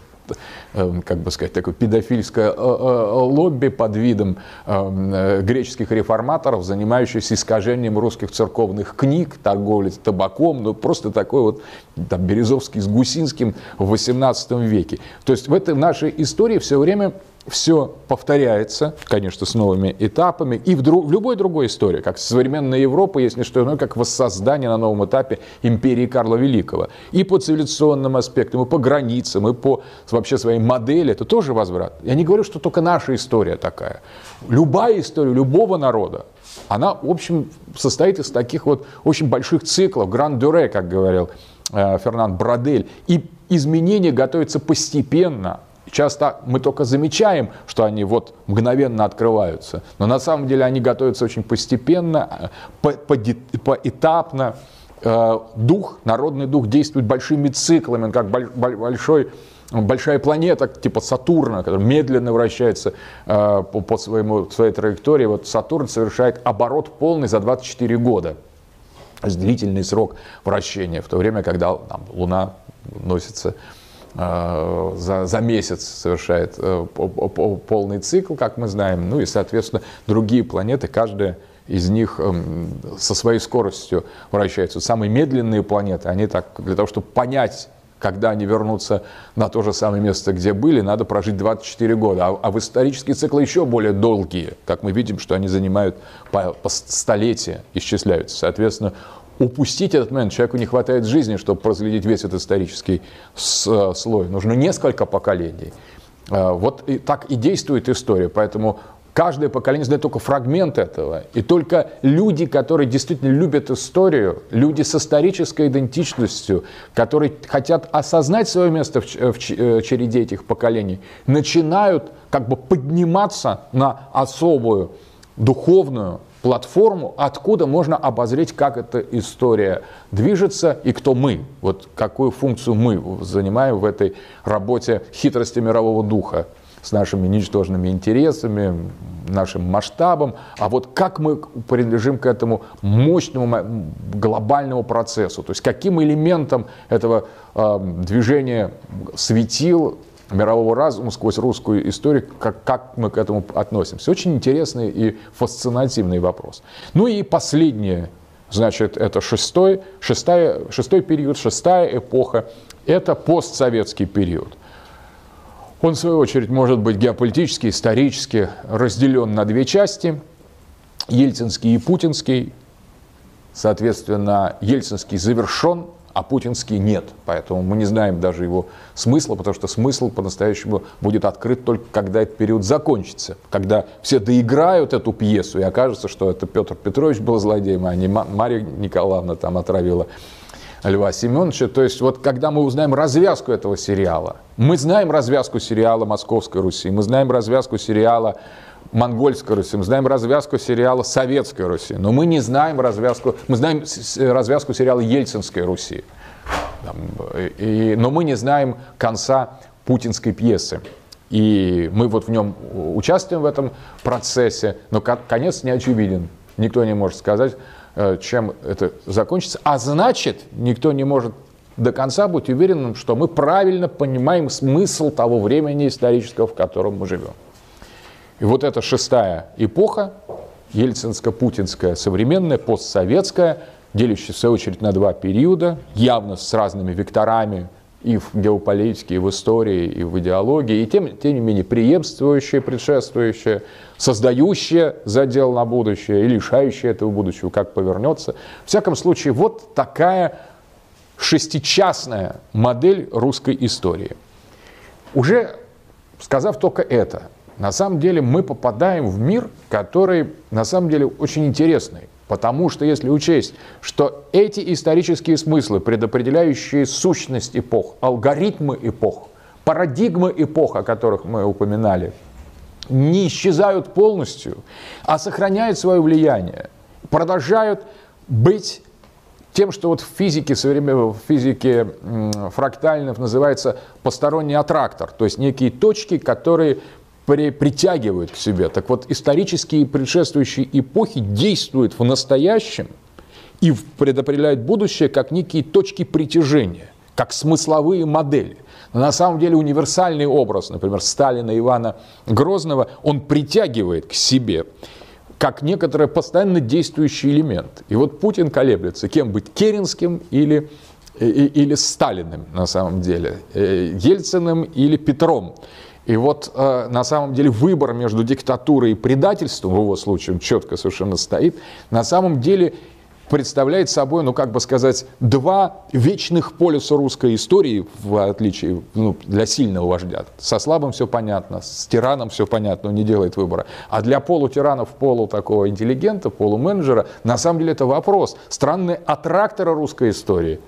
как бы сказать, такое педофильское э, э, лобби под видом эм, э, греческих реформаторов, занимающихся искажением русских церковных книг, торговлей табаком, ну просто такой вот там, Березовский с Гусинским в 18 веке. То есть в этой нашей истории все время все повторяется, конечно, с новыми этапами, и в, друг, в любой другой истории, как современная Европа не что иное, как воссоздание на новом этапе империи Карла Великого. И по цивилизационным аспектам, и по границам, и по вообще своей модели, это тоже возврат. Я не говорю, что только наша история такая. Любая история любого народа, она, в общем, состоит из таких вот очень больших циклов, гран-дюре, как говорил э, Фернанд Брадель. И изменения готовятся постепенно, Часто мы только замечаем, что они вот мгновенно открываются, но на самом деле они готовятся очень постепенно, по, по, поэтапно. Э, дух, народный дух действует большими циклами, как большой большая планета типа Сатурна, которая медленно вращается э, по, по своему, своей траектории. Вот Сатурн совершает оборот полный за 24 года. Длительный срок вращения, в то время, когда там, Луна носится Э, за, за месяц совершает э, полный цикл, как мы знаем. Ну и, соответственно, другие планеты, каждая из них эм, со своей скоростью вращаются. Самые медленные планеты, они так, для того, чтобы понять, когда они вернутся на то же самое место, где были, надо прожить 24 года. А, а в исторические циклы еще более долгие, как мы видим, что они занимают по, по столетия, исчисляются. Соответственно, упустить этот момент. Человеку не хватает жизни, чтобы проследить весь этот исторический э, слой. Нужно несколько поколений. Э, вот и так и действует история. Поэтому каждое поколение знает только фрагмент этого. И только люди, которые действительно любят историю, люди с исторической идентичностью, которые хотят осознать свое место в э, череде этих поколений, начинают как бы подниматься на особую духовную платформу, откуда можно обозреть, как эта история движется и кто мы, вот какую функцию мы занимаем в этой работе хитрости мирового духа с нашими ничтожными интересами, нашим масштабом, а вот как мы принадлежим к этому мощному глобальному процессу, то есть каким элементом этого э, движения светил мирового разума сквозь русскую историю, как, как мы к этому относимся. Очень интересный и фасцинативный вопрос. Ну и последнее, значит, это шестой, шестая, шестой период, шестая эпоха, это постсоветский период. Он, в свою очередь, может быть геополитически, исторически разделен на две части. Ельцинский и путинский. Соответственно, Ельцинский завершен, а путинский нет. Поэтому мы не знаем даже его смысла, потому что смысл по-настоящему будет открыт только когда этот период закончится. Когда все доиграют эту пьесу и окажется, что это Петр Петрович был злодеем, а не Мария Николаевна там отравила Льва Семеновича. То есть вот когда мы узнаем развязку этого сериала, мы знаем развязку сериала «Московской Руси», мы знаем развязку сериала Монгольской Руси, мы знаем развязку сериала Советской Руси, но мы не знаем развязку, мы знаем развязку сериала Ельцинской Руси, и, но мы не знаем конца путинской пьесы. И мы вот в нем участвуем в этом процессе, но конец не очевиден. Никто не может сказать, э, чем это закончится. А значит, никто не может до конца быть уверенным, что мы правильно понимаем смысл того времени исторического, в котором мы живем. И вот эта шестая эпоха, ельцинско-путинская, современная, постсоветская, делящаяся в свою очередь на два периода, явно с разными векторами и в геополитике, и в истории, и в идеологии, и тем, тем не менее преемствующая, предшествующая, создающая задел на будущее и лишающая этого будущего, как повернется. В всяком случае, вот такая шестичастная модель русской истории. Уже сказав только это, на самом деле мы попадаем в мир, который на самом деле очень интересный. Потому что если учесть, что эти исторические смыслы, предопределяющие сущность эпох, алгоритмы эпох, парадигмы эпох, о которых мы упоминали, не исчезают полностью, а сохраняют свое влияние, продолжают быть тем, что вот в физике, в физике фрактальных называется посторонний аттрактор, то есть некие точки, которые при, притягивают к себе. Так вот, исторические предшествующие эпохи действуют в настоящем и предопределяют будущее как некие точки притяжения, как смысловые модели. Но на самом деле универсальный образ, например, Сталина Ивана Грозного, он притягивает к себе как некоторый постоянно действующий элемент. И вот Путин колеблется, кем быть, Керенским или, или Сталиным на самом деле, э, Ельциным или Петром. И вот э, на самом деле выбор между диктатурой и предательством, в его случае он четко совершенно стоит, на самом деле представляет собой, ну как бы сказать, два вечных полюса русской истории, в отличие ну, для сильного вождя. Со слабым все понятно, с тираном все понятно, он не делает выбора. А для полутиранов, полу такого интеллигента, полуменеджера, на самом деле это вопрос. Странный аттрактор русской истории,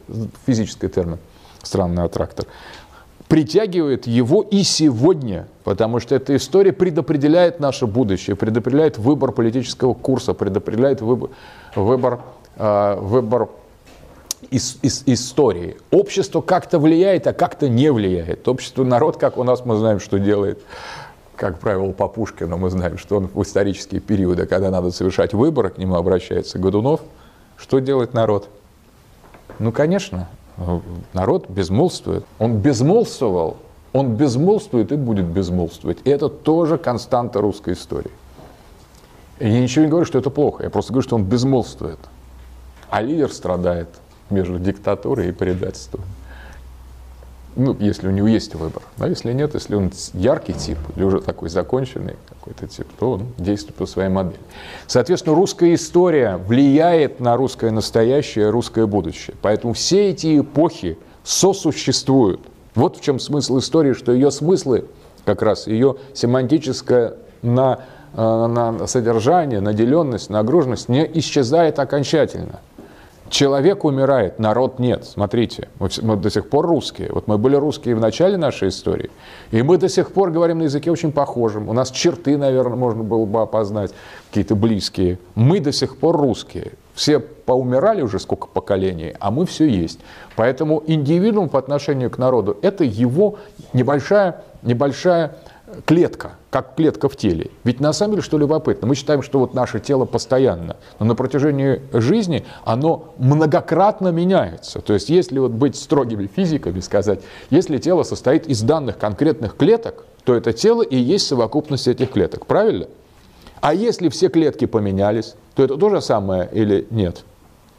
физический термин, странный аттрактор притягивает его и сегодня, потому что эта история предопределяет наше будущее, предопределяет выбор политического курса, предопределяет выбор, выбор, э, выбор из, из, истории. Общество как-то влияет, а как-то не влияет. Общество, народ, как у нас мы знаем, что делает. Как правило, по Пушкину мы знаем, что он в исторические периоды, когда надо совершать выборы, к нему обращается Годунов. Что делает народ? Ну, конечно, народ безмолвствует. Он безмолвствовал, он безмолвствует и будет безмолвствовать. И это тоже константа русской истории. Я ничего не говорю, что это плохо. Я просто говорю, что он безмолвствует. А лидер страдает между диктатурой и предательством ну, если у него есть выбор. Но если нет, если он яркий тип или уже такой законченный какой-то тип, то он действует по своей модели. Соответственно, русская история влияет на русское настоящее, русское будущее. Поэтому все эти эпохи сосуществуют. Вот в чем смысл истории, что ее смыслы, как раз ее семантическое на, э, на содержание, наделенность, нагруженность не исчезает окончательно – Человек умирает, народ нет. Смотрите, мы, мы до сих пор русские. Вот мы были русские в начале нашей истории, и мы до сих пор говорим на языке очень похожем. У нас черты, наверное, можно было бы опознать, какие-то близкие. Мы до сих пор русские. Все поумирали уже сколько поколений, а мы все есть. Поэтому индивидуум по отношению к народу – это его небольшая, небольшая клетка, как клетка в теле. Ведь на самом деле, что любопытно, мы считаем, что вот наше тело постоянно, но на протяжении жизни оно многократно меняется. То есть, если вот быть строгими физиками, сказать, если тело состоит из данных конкретных клеток, то это тело и есть совокупность этих клеток, правильно? А если все клетки поменялись, то это то же самое или нет?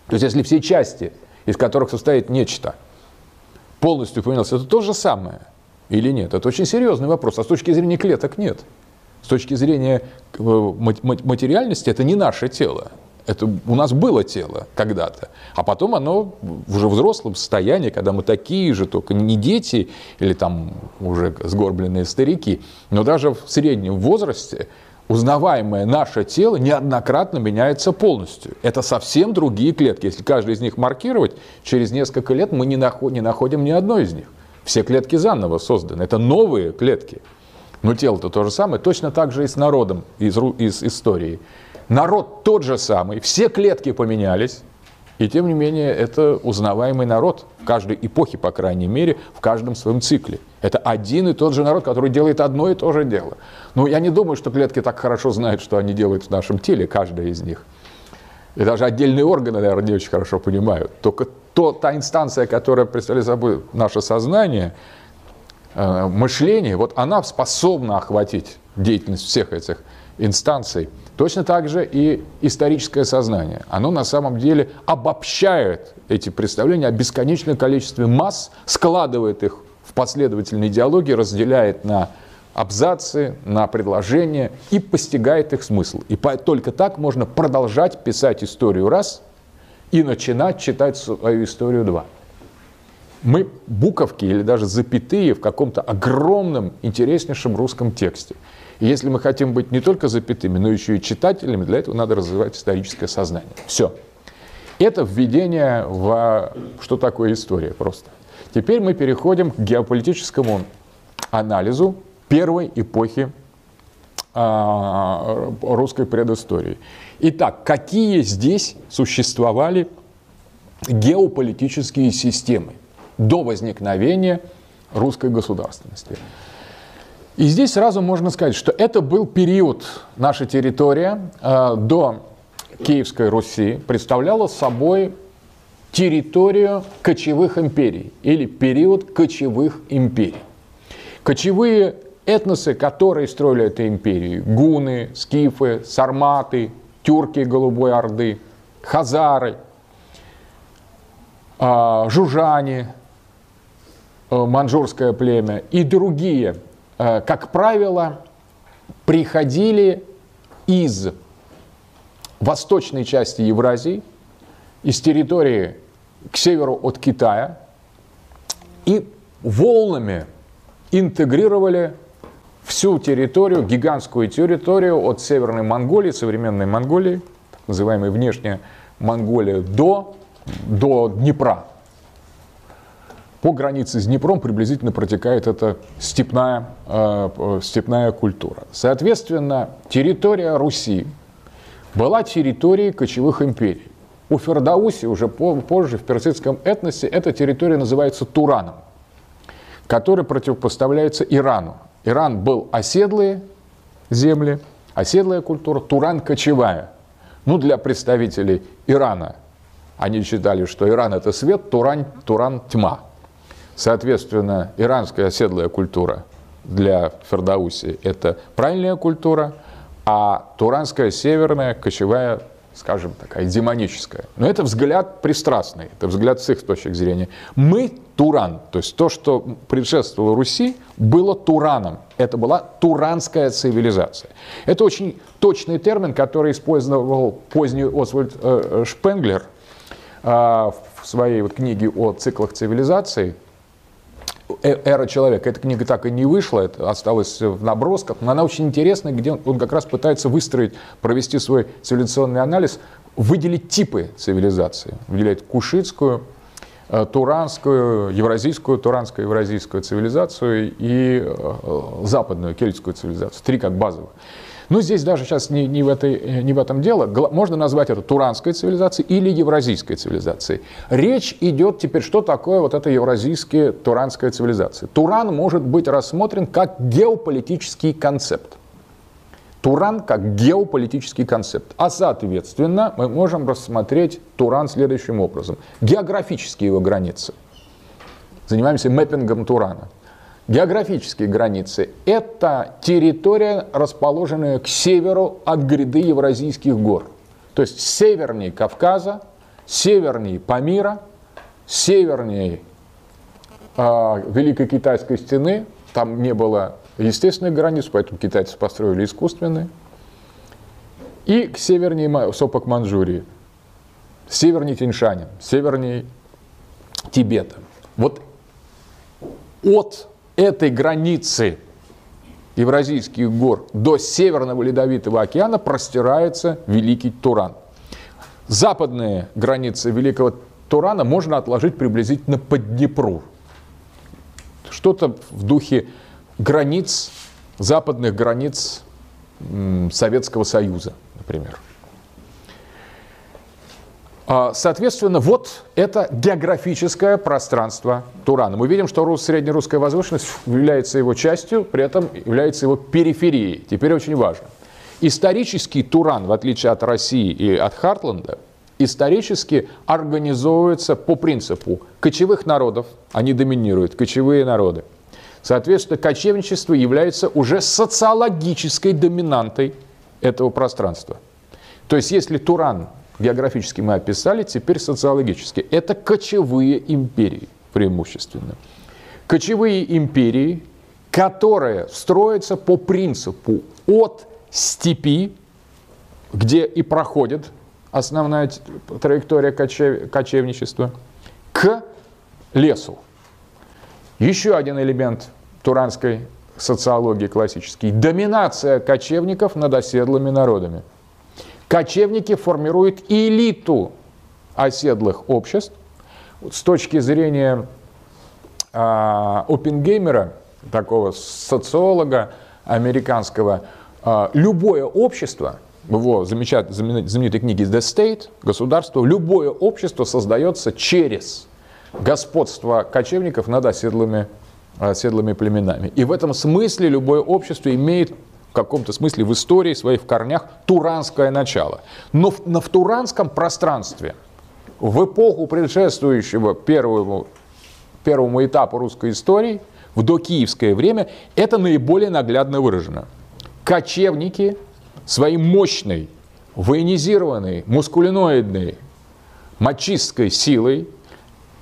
То есть, если все части, из которых состоит нечто, полностью поменялось, это то же самое – или нет? Это очень серьезный вопрос. А с точки зрения клеток нет. С точки зрения э, материальности это не наше тело. Это у нас было тело когда-то, а потом оно уже в взрослом состоянии, когда мы такие же, только не дети или там уже сгорбленные старики, но даже в среднем возрасте узнаваемое наше тело неоднократно меняется полностью. Это совсем другие клетки. Если каждый из них маркировать, через несколько лет мы не, наход, не находим ни одной из них. Все клетки заново созданы. Это новые клетки. Но тело-то то же самое. Точно так же и с народом из, из истории. Народ тот же самый. Все клетки поменялись. И тем не менее, это узнаваемый народ в каждой эпохе, по крайней мере, в каждом своем цикле. Это один и тот же народ, который делает одно и то же дело. Но я не думаю, что клетки так хорошо знают, что они делают в нашем теле, каждая из них. И даже отдельные органы, наверное, не очень хорошо понимают. Только то, та инстанция, которая представляет собой наше сознание, э, мышление, вот она способна охватить деятельность всех этих инстанций – Точно так же и историческое сознание. Оно на самом деле обобщает эти представления о бесконечном количестве масс, складывает их в последовательные идеологии, разделяет на абзацы, на предложения и постигает их смысл. И только так можно продолжать писать историю раз и начинать читать свою историю два. Мы буковки или даже запятые в каком-то огромном, интереснейшем русском тексте – и если мы хотим быть не только запятыми, но еще и читателями, для этого надо развивать историческое сознание. Все. Это введение в что такое история просто. Теперь мы переходим к геополитическому анализу первой эпохи а, русской предыстории. Итак, какие здесь существовали геополитические системы до возникновения русской государственности? И здесь сразу можно сказать, что это был период, наша территория э, до Киевской Руси представляла собой территорию кочевых империй или период кочевых империй. Кочевые этносы, которые строили эту империю, гуны, скифы, сарматы, тюрки Голубой Орды, хазары, э, жужане, э, манжурское племя и другие – Э, как правило, приходили из восточной части Евразии, из территории к северу от Китая, и волнами интегрировали всю территорию, гигантскую территорию от Северной Монголии, современной Монголии, так называемой внешняя Монголия, до, до Днепра. По границе с Днепром приблизительно протекает эта степная, э, степная культура. Соответственно, территория Руси была территорией кочевых империй. У Фердауси уже позже в персидском этносе эта территория называется Тураном, который противопоставляется Ирану. Иран был оседлые земли, оседлая культура, Туран кочевая. Ну, для представителей Ирана они считали, что Иран это свет, Туран, Туран тьма. Соответственно, иранская оседлая культура для Фердауси – это правильная культура, а туранская северная, кочевая, скажем, такая демоническая. Но это взгляд пристрастный, это взгляд с их точки зрения. Мы Туран, то есть то, что предшествовало Руси, было Тураном. Это была туранская цивилизация. Это очень точный термин, который использовал поздний Освальд э, Шпенглер э, в своей вот книге о циклах цивилизации – Э, «Эра человека». Эта книга так и не вышла, это осталось в набросках, но она очень интересная, где он, он как раз пытается выстроить, провести свой цивилизационный анализ, выделить типы цивилизации. Выделяет кушитскую, э, туранскую, евразийскую, туранскую, евразийскую цивилизацию и э, западную кельтскую цивилизацию. Три как базовых. Но ну, здесь даже сейчас не, не, в этой, не в этом дело. Можно назвать это туранской цивилизацией или евразийской цивилизацией. Речь идет теперь, что такое вот эта евразийская туранская цивилизация. Туран может быть рассмотрен как геополитический концепт. Туран как геополитический концепт. А соответственно, мы можем рассмотреть Туран следующим образом. Географические его границы. Занимаемся мэппингом Турана. Географические границы – это территория, расположенная к северу от гряды Евразийских гор. То есть севернее Кавказа, севернее Памира, севернее э, Великой Китайской стены. Там не было естественных границ, поэтому китайцы построили искусственные. и к севернее Сопок Манчжурии, севернее Тиньшани, севернее Тибета. Вот от этой границы Евразийских гор до Северного Ледовитого океана простирается Великий Туран. Западные границы Великого Турана можно отложить приблизительно по Днепру. Что-то в духе границ, западных границ Советского Союза, например. А, соответственно, вот это географическое пространство Турана. Мы видим, что среднерусская возвышенность является его частью, при этом является его периферией. Теперь очень важно. Исторический Туран, в отличие от России и от Хартленда, исторически организовывается по принципу кочевых народов, они доминируют, кочевые народы. Соответственно, кочевничество является уже социологической доминантой этого пространства. То есть, если Туран географически мы описали, теперь социологически. Это кочевые империи преимущественно. Кочевые империи, которые строятся по принципу от степи, где и проходит основная траектория кочев... кочевничества, к лесу. Еще один элемент туранской социологии классический – доминация кочевников над оседлыми народами – Кочевники формируют элиту оседлых обществ. С точки зрения э, Оппенгеймера, такого социолога американского, э, любое общество, в его замечательной, знаменитой книге «The State», государство, любое общество создается через господство кочевников над оседлыми, оседлыми племенами. И в этом смысле любое общество имеет в каком-то смысле в истории своей, в корнях, туранское начало. Но в, на, в туранском пространстве, в эпоху предшествующего первому, первому этапу русской истории, в докиевское время, это наиболее наглядно выражено. Кочевники своей мощной, военизированной, мускулиноидной, мачистской силой,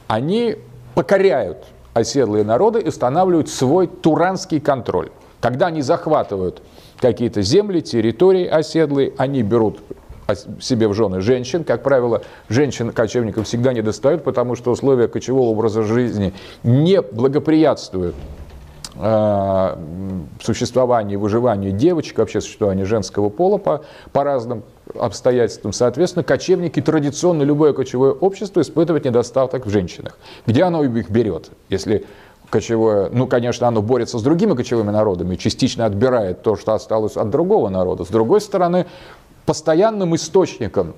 они покоряют оседлые народы и устанавливают свой туранский контроль. Когда они захватывают какие-то земли, территории оседлые, они берут себе в жены женщин. Как правило, женщин кочевников всегда не достают, потому что условия кочевого образа жизни не благоприятствуют э, существованию и выживанию девочек, вообще существованию женского пола по, по разным обстоятельствам. Соответственно, кочевники традиционно любое кочевое общество испытывает недостаток в женщинах. Где оно их берет? Если кочевое, ну, конечно, оно борется с другими кочевыми народами, частично отбирает то, что осталось от другого народа. С другой стороны, постоянным источником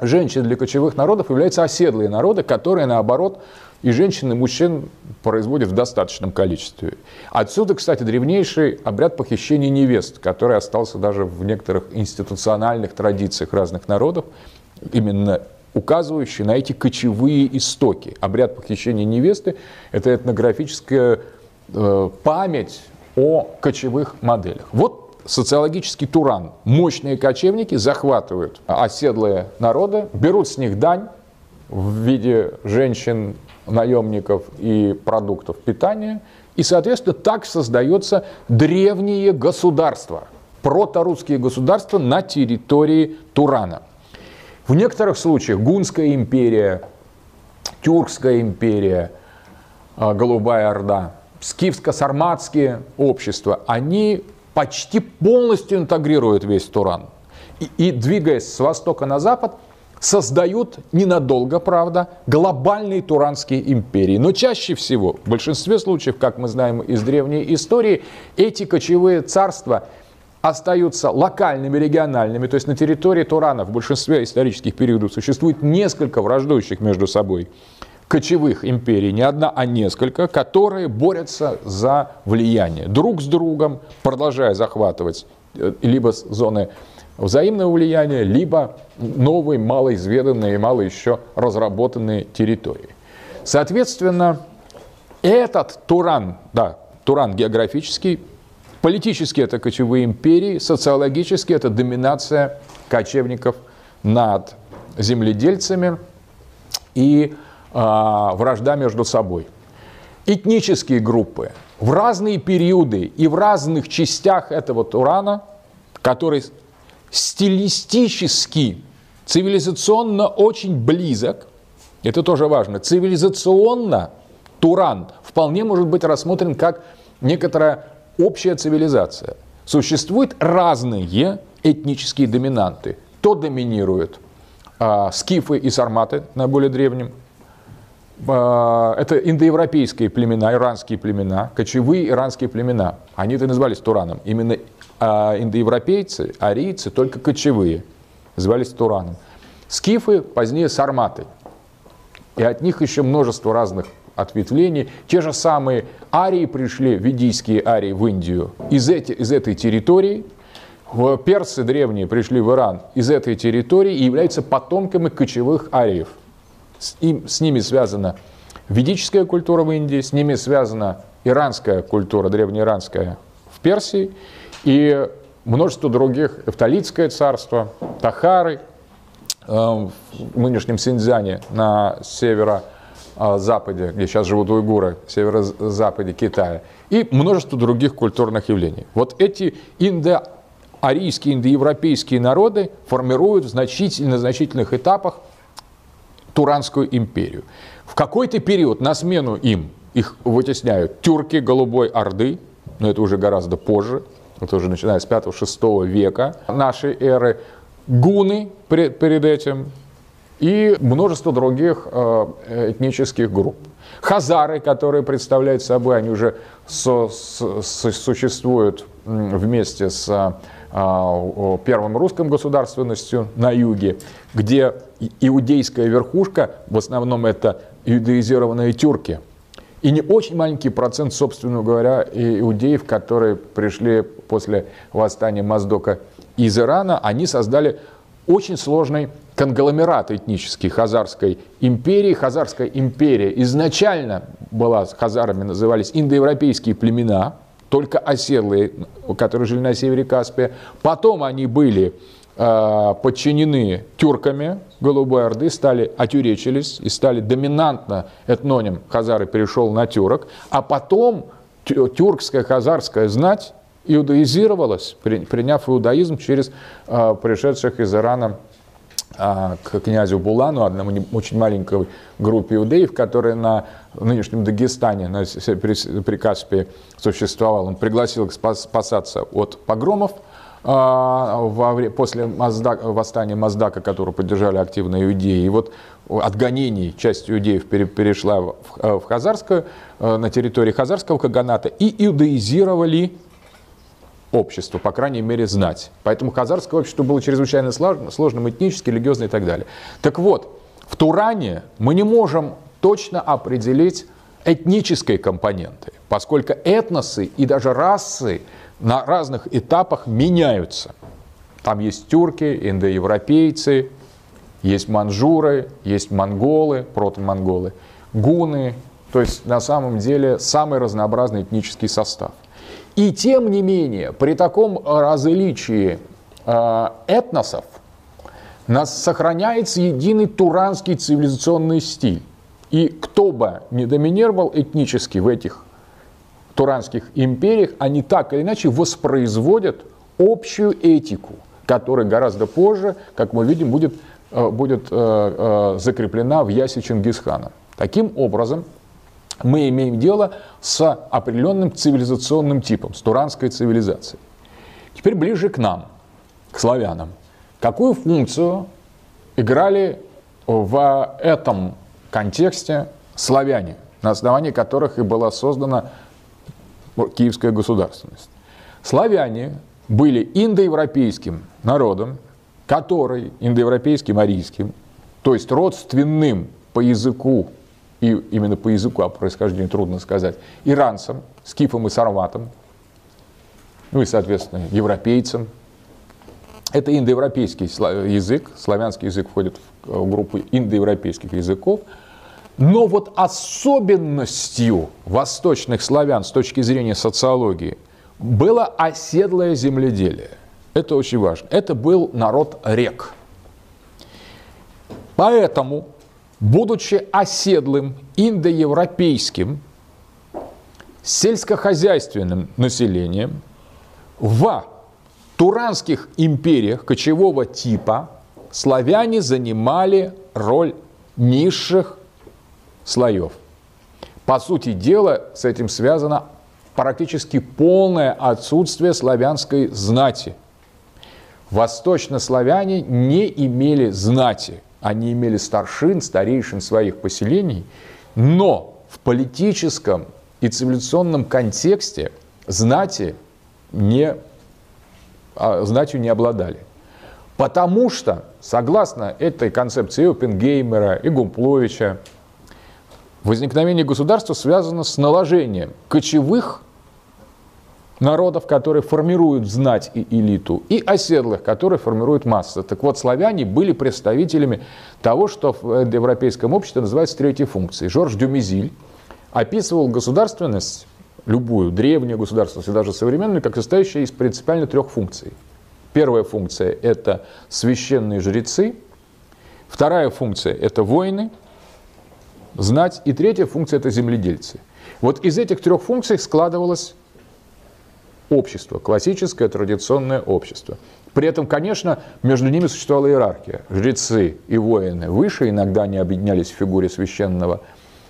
женщин для кочевых народов являются оседлые народы, которые, наоборот, и женщин, и мужчин производят в достаточном количестве. Отсюда, кстати, древнейший обряд похищения невест, который остался даже в некоторых институциональных традициях разных народов. Именно указывающие на эти кочевые истоки. Обряд похищения невесты – это этнографическая э, память о кочевых моделях. Вот социологический Туран. Мощные кочевники захватывают оседлые народы, берут с них дань в виде женщин, наемников и продуктов питания. И, соответственно, так создается древнее государство, проторусские государства на территории Турана – в некоторых случаях Гунская империя, Тюркская империя, а, Голубая Орда, скифско-сарматские общества, они почти полностью интегрируют весь Туран. И, и двигаясь с востока на запад, создают ненадолго, правда, глобальные туранские империи. Но чаще всего, в большинстве случаев, как мы знаем из древней истории, эти кочевые царства – остаются локальными, региональными, то есть на территории Турана в большинстве исторических периодов существует несколько враждующих между собой кочевых империй, не одна, а несколько, которые борются за влияние. Друг с другом, продолжая захватывать э, либо зоны взаимного влияния, либо новые, малоизведанные, мало еще разработанные территории. Соответственно, этот Туран, да, Туран географический, Политически это кочевые империи, социологически это доминация кочевников над земледельцами и э, вражда между собой. Этнические группы в разные периоды и в разных частях этого Турана, который стилистически, цивилизационно очень близок, это тоже важно, цивилизационно Туран вполне может быть рассмотрен как некоторая общая цивилизация. Существуют разные этнические доминанты. То доминируют а, скифы и сарматы, наиболее древним. А, это индоевропейские племена, иранские племена, кочевые иранские племена. Они это назывались Тураном. Именно а, индоевропейцы, арийцы, только кочевые, назывались Тураном. Скифы, позднее сарматы. И от них еще множество разных ответвлений. Те же самые арии пришли, ведийские арии в Индию из, эти, из этой территории. Персы древние пришли в Иран из этой территории и являются потомками кочевых ариев. С, им, с ними связана ведическая культура в Индии, с ними связана иранская культура, древнеиранская в Персии и множество других, Эфталитское царство, Тахары, э, в нынешнем Синьцзяне на северо западе, где сейчас живут уйгуры, северо-западе Китая, и множество других культурных явлений. Вот эти индоарийские, индоевропейские народы формируют в значительно значительных этапах Туранскую империю. В какой-то период на смену им их вытесняют тюрки Голубой Орды, но это уже гораздо позже, это уже начиная с 5-6 века нашей эры, гуны перед этим, и множество других э, этнических групп. Хазары, которые представляют собой, они уже со, со, существуют вместе с а, первым русским государственностью на юге, где иудейская верхушка, в основном это иудеизированные тюрки, и не очень маленький процент, собственно говоря, иудеев, которые пришли после восстания Моздока из Ирана, они создали очень сложный конгломерат этнический Хазарской империи. Хазарская империя изначально была, хазарами назывались индоевропейские племена, только оседлые, которые жили на севере Каспия. Потом они были э, подчинены тюрками Голубой Орды, стали отюречились и стали доминантно этноним хазары перешел на тюрок. А потом тюркская хазарская знать иудаизировалась, приняв иудаизм через э, пришедших из Ирана к князю Булану, одному очень маленькой группе иудеев, которая на нынешнем Дагестане, на Прикаспии существовала. Он пригласил их спасаться от погромов а, после Маздака, восстания Маздака, которое поддержали активно иудеи. И вот от гонений часть иудеев перешла в Хазарскую, э, на территории Хазарского Каганата и иудаизировали общество, по крайней мере, знать. Поэтому хазарское общество было чрезвычайно сложным, этнически, религиозно и так далее. Так вот, в Туране мы не можем точно определить этнические компоненты, поскольку этносы и даже расы на разных этапах меняются. Там есть тюрки, индоевропейцы, есть манжуры, есть монголы, протомонголы, гуны. То есть на самом деле самый разнообразный этнический состав. И тем не менее, при таком различии э, этносов нас сохраняется единый туранский цивилизационный стиль. И кто бы не доминировал этнически в этих туранских империях, они так или иначе воспроизводят общую этику, которая гораздо позже, как мы видим, будет, э, будет э, закреплена в Ясе Чингисхана. Таким образом, мы имеем дело с определенным цивилизационным типом, с туранской цивилизацией. Теперь ближе к нам, к славянам. Какую функцию играли в этом контексте славяне, на основании которых и была создана киевская государственность? Славяне были индоевропейским народом, который индоевропейским, арийским, то есть родственным по языку и именно по языку, а происхождению трудно сказать, иранцам, скифам и сарматам, ну и, соответственно, европейцам. Это индоевропейский язык, славянский язык входит в группу индоевропейских языков. Но вот особенностью восточных славян с точки зрения социологии было оседлое земледелие. Это очень важно. Это был народ рек. Поэтому будучи оседлым индоевропейским сельскохозяйственным населением, в туранских империях кочевого типа славяне занимали роль низших слоев. По сути дела, с этим связано практически полное отсутствие славянской знати. Восточнославяне не имели знати, они имели старшин, старейшин своих поселений, но в политическом и цивилизационном контексте знати не, а, знатью не обладали. Потому что, согласно этой концепции Опенгеймера и Гумпловича, возникновение государства связано с наложением кочевых народов, которые формируют знать и элиту, и оседлых, которые формируют массы. Так вот, славяне были представителями того, что в европейском обществе называется третьей функцией. Жорж Дюмизиль описывал государственность, любую, древнюю государственность и даже современную, как состоящую из принципиально трех функций. Первая функция – это священные жрецы, вторая функция – это воины, знать, и третья функция – это земледельцы. Вот из этих трех функций складывалось общество, классическое традиционное общество. При этом, конечно, между ними существовала иерархия. Жрецы и воины выше, иногда они объединялись в фигуре священного,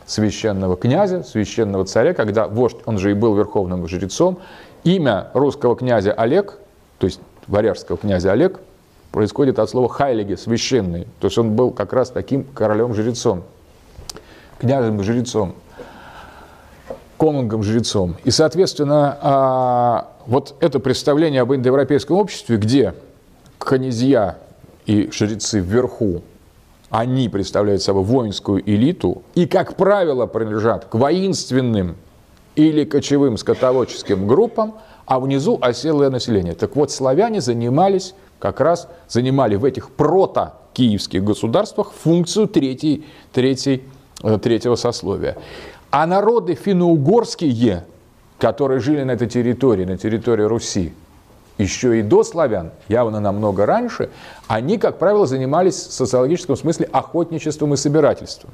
священного князя, священного царя, когда вождь, он же и был верховным жрецом. Имя русского князя Олег, то есть варяжского князя Олег, происходит от слова «хайлиги», священный. То есть он был как раз таким королем-жрецом, князем-жрецом конунгом-жрецом. И, соответственно, а, вот это представление об индоевропейском обществе, где князья и жрецы вверху, они представляют собой воинскую элиту и, как правило, принадлежат к воинственным или кочевым скотоводческим группам, а внизу оселое население. Так вот, славяне занимались, как раз занимали в этих прото-киевских государствах функцию третьей, третьей, э, третьего сословия. А народы финно-угорские, которые жили на этой территории, на территории Руси, еще и до славян, явно намного раньше, они, как правило, занимались в социологическом смысле охотничеством и собирательством.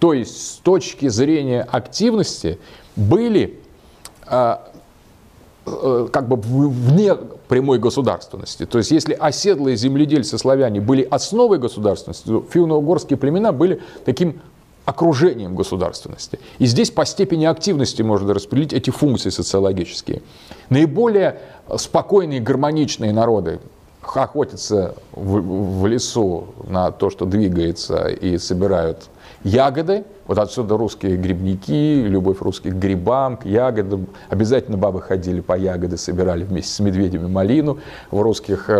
То есть с точки зрения активности были э, э, как бы вне прямой государственности. То есть если оседлые земледельцы славяне были основой государственности, то финно-угорские племена были таким окружением государственности. И здесь по степени активности можно распределить эти функции социологические. Наиболее спокойные, гармоничные народы охотятся в, в лесу на то, что двигается, и собирают ягоды. Вот отсюда русские грибники, любовь русских к грибам, к ягодам. Обязательно бабы ходили по ягоды, собирали вместе с медведями малину. В русских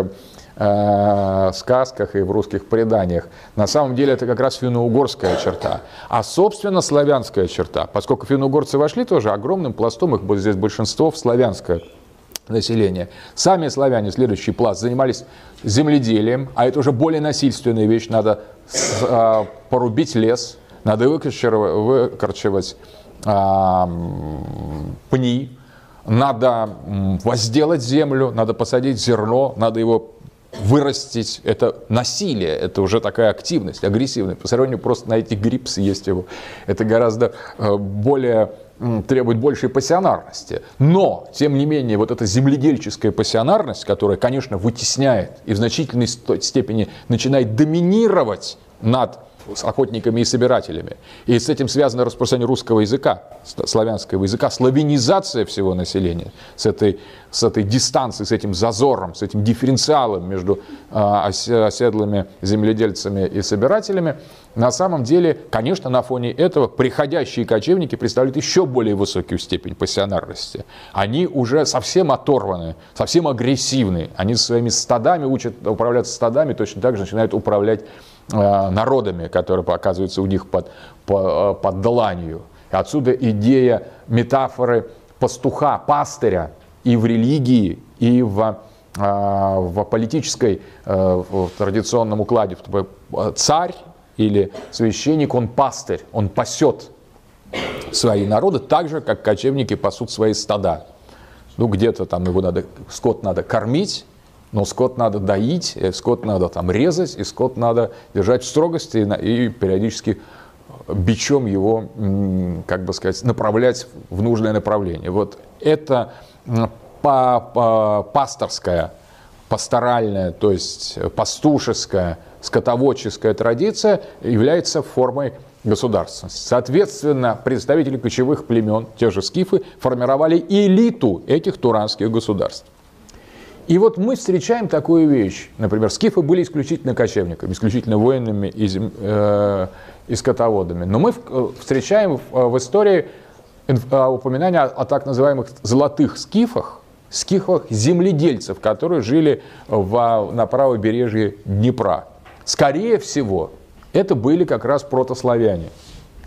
э, сказках и в русских преданиях. На самом деле это как раз финно-угорская черта. А, собственно, славянская черта. Поскольку финно-угорцы вошли тоже огромным пластом, их здесь большинство в славянское население. Сами славяне, следующий пласт, занимались земледелием, а это уже более насильственная вещь. Надо э, порубить лес, надо выкорчевать, э, пни, надо возделать землю, надо посадить зерно, надо его вырастить, это насилие, это уже такая активность, агрессивная. По сравнению просто найти гриб, съесть его, это гораздо э, более требует большей пассионарности. Но, тем не менее, вот эта земледельческая пассионарность, которая, конечно, вытесняет и в значительной степени начинает доминировать над с охотниками и собирателями. И с этим связано распространение русского языка, славянского языка, славянизация всего населения, с этой, с этой дистанцией, с этим зазором, с этим дифференциалом между э, оседлыми земледельцами и собирателями. На самом деле, конечно, на фоне этого приходящие кочевники представляют еще более высокую степень пассионарности. Они уже совсем оторваны, совсем агрессивны. Они своими стадами учат управляться стадами, точно так же начинают управлять народами, которые оказываются у них под, э, под дланью. Отсюда идея метафоры пастуха, пастыря и в религии, и в, э, в политической в традиционном укладе. Царь или священник, он пастырь, он пасет свои народы так же, как кочевники пасут свои стада. Ну, где-то там его надо, скот надо кормить, но скот надо доить, скот надо там резать, и скот надо держать в строгости и периодически бичом его, как бы сказать, направлять в нужное направление. Вот это пасторская пасторальная, то есть пастушеская, скотоводческая традиция является формой государственности. Соответственно, представители кочевых племен, те же скифы, формировали элиту этих туранских государств. И вот мы встречаем такую вещь. Например, скифы были исключительно кочевниками, исключительно воинами и, э, и скотоводами. Но мы э, встречаем в, э, в истории э, упоминания о, о так называемых золотых скифах, скифах земледельцев, которые жили в, на правобережье Днепра. Скорее всего, это были как раз протославяне,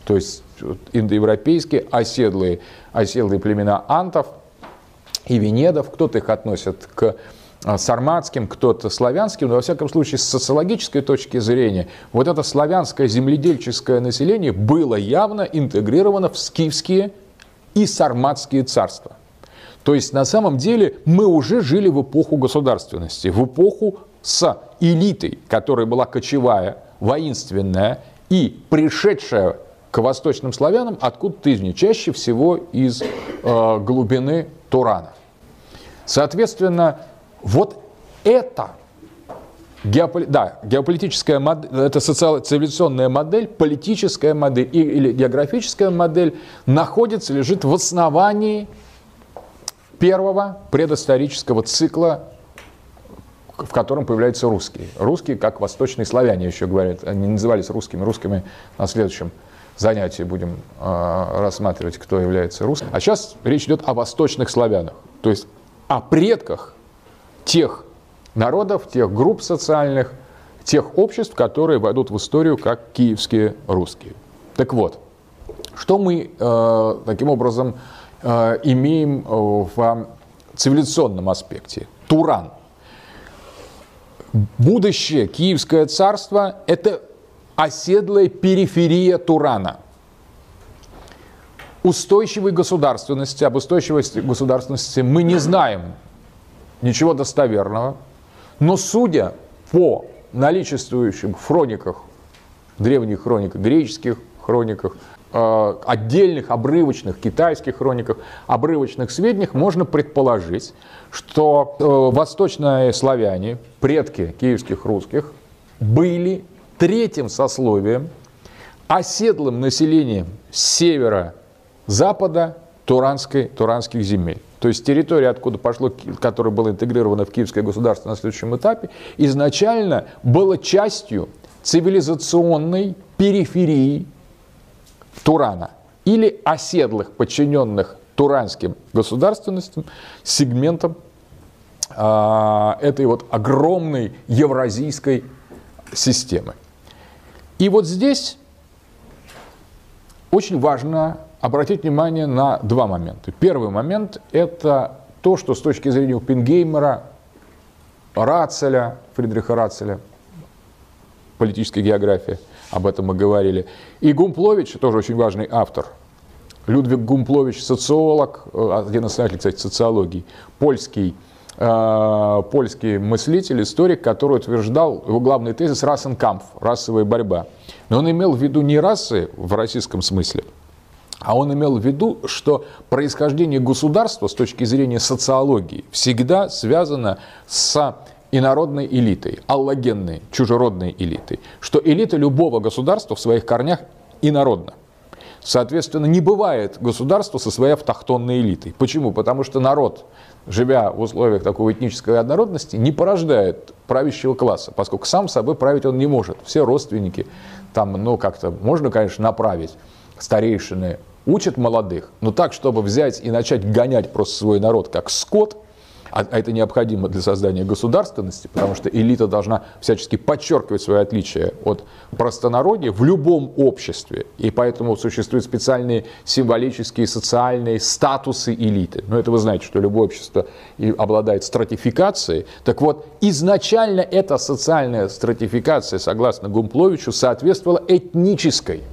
то есть индоевропейские оседлые, оседлые племена антов и венедов, кто-то их относит к а, сарматским, кто-то славянским, но во всяком случае с социологической точки зрения вот это славянское земледельческое население было явно интегрировано в скифские и сарматские царства. То есть на самом деле мы уже жили в эпоху государственности, в эпоху с элитой, которая была кочевая, воинственная и пришедшая к восточным славянам откуда-то извне, чаще всего из э, глубины Турана. Соответственно, вот это геополи... да, геополитическая модель, это социально-цивилизационная модель, политическая модель или географическая модель находится, лежит в основании первого предысторического цикла в котором появляются русские. Русские, как восточные славяне еще говорят, они назывались русскими. Русскими на следующем занятии будем э, рассматривать, кто является русским. А сейчас речь идет о восточных славянах, то есть о предках тех народов, тех групп социальных, тех обществ, которые войдут в историю как киевские русские. Так вот, что мы э, таким образом э, имеем в цивилизационном аспекте? Туран – будущее Киевское царство – это оседлая периферия Турана. Устойчивой государственности, об устойчивости государственности мы не знаем ничего достоверного, но судя по наличествующим хрониках, древних хрониках, греческих хрониках, Э, отдельных обрывочных китайских хрониках, обрывочных сведениях можно предположить, что э, восточные славяне, предки киевских русских, были третьим сословием, оседлым населением севера-запада Туранской, Туранских земель. То есть территория, откуда пошло, которая была интегрирована в киевское государство на следующем этапе, изначально была частью цивилизационной периферии Турана или оседлых, подчиненных туранским государственностям, сегментом э, этой вот огромной евразийской системы. И вот здесь очень важно обратить внимание на два момента. Первый момент – это то, что с точки зрения Пингеймера, Рацеля, Фридриха Рацеля, политическая география – об этом мы говорили. И Гумплович, тоже очень важный автор, Людвиг Гумплович, социолог, э, один из основателей, кстати, социологии, польский, польский мыслитель, историк, который утверждал, его главный тезис «Рассенкампф» – расовая борьба. Но он имел в виду не расы в российском смысле, а он имел в виду, что происхождение государства с точки зрения социологии всегда связано с инородной элитой, аллогенной, чужеродной элитой, что элита любого государства в своих корнях инородна. Соответственно, не бывает государства со своей автохтонной элитой. Почему? Потому что народ, живя в условиях такой этнической однородности, не порождает правящего класса, поскольку сам собой править он не может. Все родственники, там, ну, как-то можно, конечно, направить старейшины, учат молодых, но так, чтобы взять и начать гонять просто свой народ как скот – а, а это необходимо для создания государственности, потому что элита должна всячески подчеркивать свои отличия от простонародья в любом обществе. И поэтому существуют специальные символические социальные статусы элиты. Но это вы знаете, что любое общество обладает стратификацией. Так вот, изначально эта социальная стратификация, согласно Гумпловичу, соответствовала этнической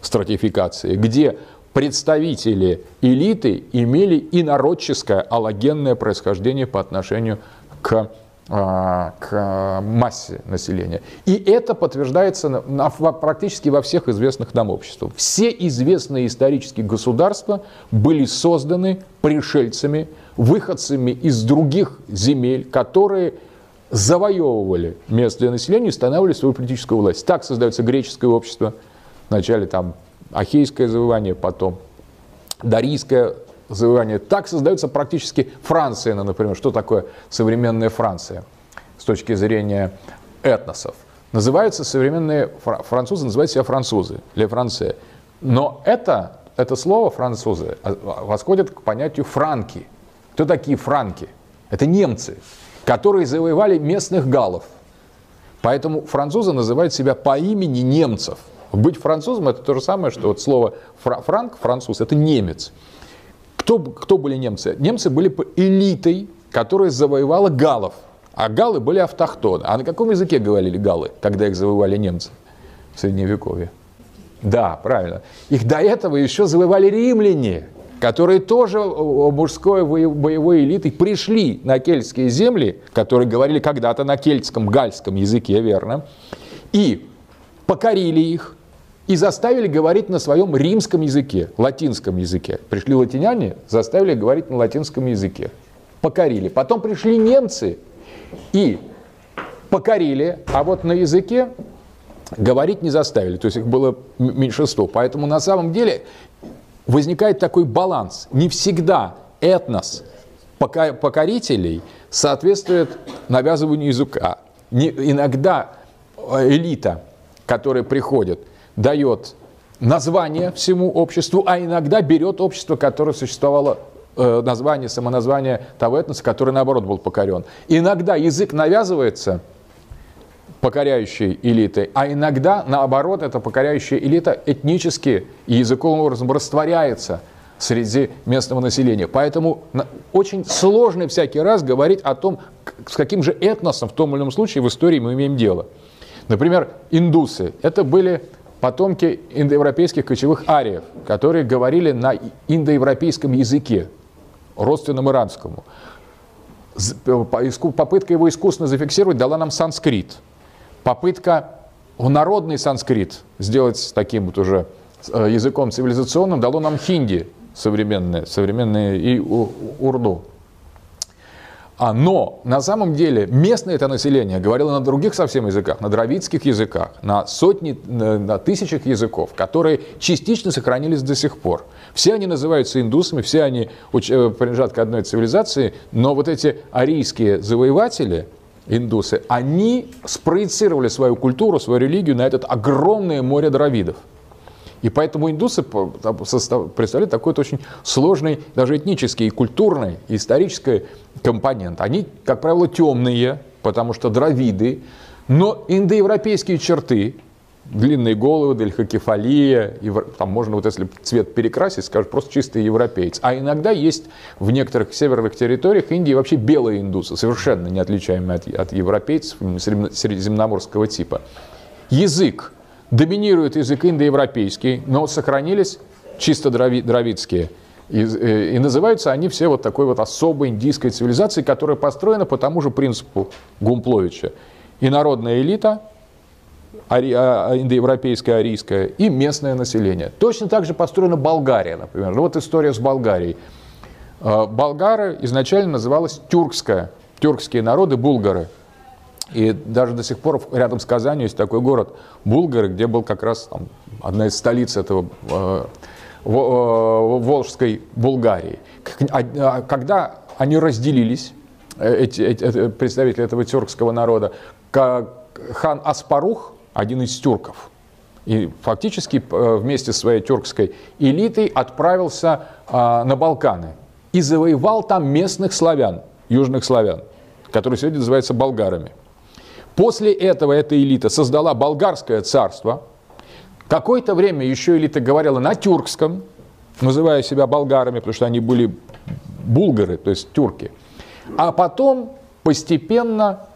стратификации, где представители элиты имели инородческое аллогенное происхождение по отношению к а, к массе населения. И это подтверждается на, на, практически во всех известных нам обществах. Все известные исторические государства были созданы пришельцами, выходцами из других земель, которые завоевывали местное население и устанавливали свою политическую власть. Так создается греческое общество, вначале там Ахейское завоевание, потом Дарийское завоевание. Так создается практически Франция, ну, например. Что такое современная Франция с точки зрения этносов? Называются современные французы, называют себя французы, ле франце. Но это, это слово французы а, восходит к понятию франки. Кто такие франки? Это немцы, которые завоевали местных галлов. Поэтому французы называют себя по имени немцев. Быть французом это то же самое, что вот слово франк, француз, это немец. Кто, кто были немцы? Немцы были элитой, которая завоевала галов. А галы были автохтоны. А на каком языке говорили галы, когда их завоевали немцы в Средневековье? Да, правильно. Их до этого еще завоевали римляне, которые тоже мужской боевой элитой пришли на кельтские земли, которые говорили когда-то на кельтском, гальском языке, верно, и покорили их, и заставили говорить на своем римском языке, латинском языке. Пришли латиняне, заставили говорить на латинском языке. Покорили. Потом пришли немцы и покорили, а вот на языке говорить не заставили. То есть их было меньшинство. Поэтому на самом деле возникает такой баланс. Не всегда этнос покорителей соответствует навязыванию языка. Не, иногда элита, которая приходит – дает название всему обществу, а иногда берет общество, которое существовало э, название, самоназвание того этноса, который, наоборот, был покорен. Иногда язык навязывается покоряющей элитой, а иногда, наоборот, эта покоряющая элита этнически и языковым образом растворяется среди местного населения. Поэтому очень сложно всякий раз говорить о том, с каким же этносом в том или ином случае в истории мы имеем дело. Например, индусы. Это были потомки индоевропейских кочевых ариев, которые говорили на индоевропейском языке, родственном иранскому. Попытка его искусственно зафиксировать дала нам санскрит. Попытка народный санскрит сделать таким вот уже э, языком цивилизационным дало нам хинди современное, современное и урду. А, но на самом деле местное это население говорило на других совсем языках, на дравидских языках, на сотни, на, на тысячах языков, которые частично сохранились до сих пор. Все они называются индусами, все они э, принадлежат к одной цивилизации, но вот эти арийские завоеватели, индусы, они спроецировали свою культуру, свою религию на этот огромное море дравидов. И поэтому индусы представляют такой вот очень сложный, даже этнический, и культурный, и исторический компонент. Они, как правило, темные, потому что дравиды, но индоевропейские черты, длинные головы, дельхокефалия, там можно вот если цвет перекрасить, скажут просто чистый европеец. А иногда есть в некоторых северных территориях Индии вообще белые индусы, совершенно не отличаемые от, от европейцев средиземноморского типа. Язык Доминирует язык индоевропейский, но сохранились чисто дравидские. И, э, и называются они все вот такой вот особой индийской цивилизацией, которая построена по тому же принципу Гумпловича. И народная элита, ари, а, а, индоевропейская, арийская, и местное население. Точно так же построена Болгария, например. Ну вот история с Болгарией. А, болгары изначально называлась тюркская, тюркские народы, булгары – и даже до сих пор рядом с Казанью есть такой город Булгары, где был как раз там, одна из столиц этого э, э, Волжской Булгарии. А, а, когда они разделились, э, эти, эти, представители этого тюркского народа, хан Аспарух, один из тюрков, и фактически вместе с своей тюркской элитой отправился на Балканы и завоевал там местных славян, южных славян, которые сегодня называются болгарами. После этого эта элита создала болгарское царство. Какое-то время еще элита говорила на тюркском, называя себя болгарами, потому что они были булгары, то есть тюрки. А потом постепенно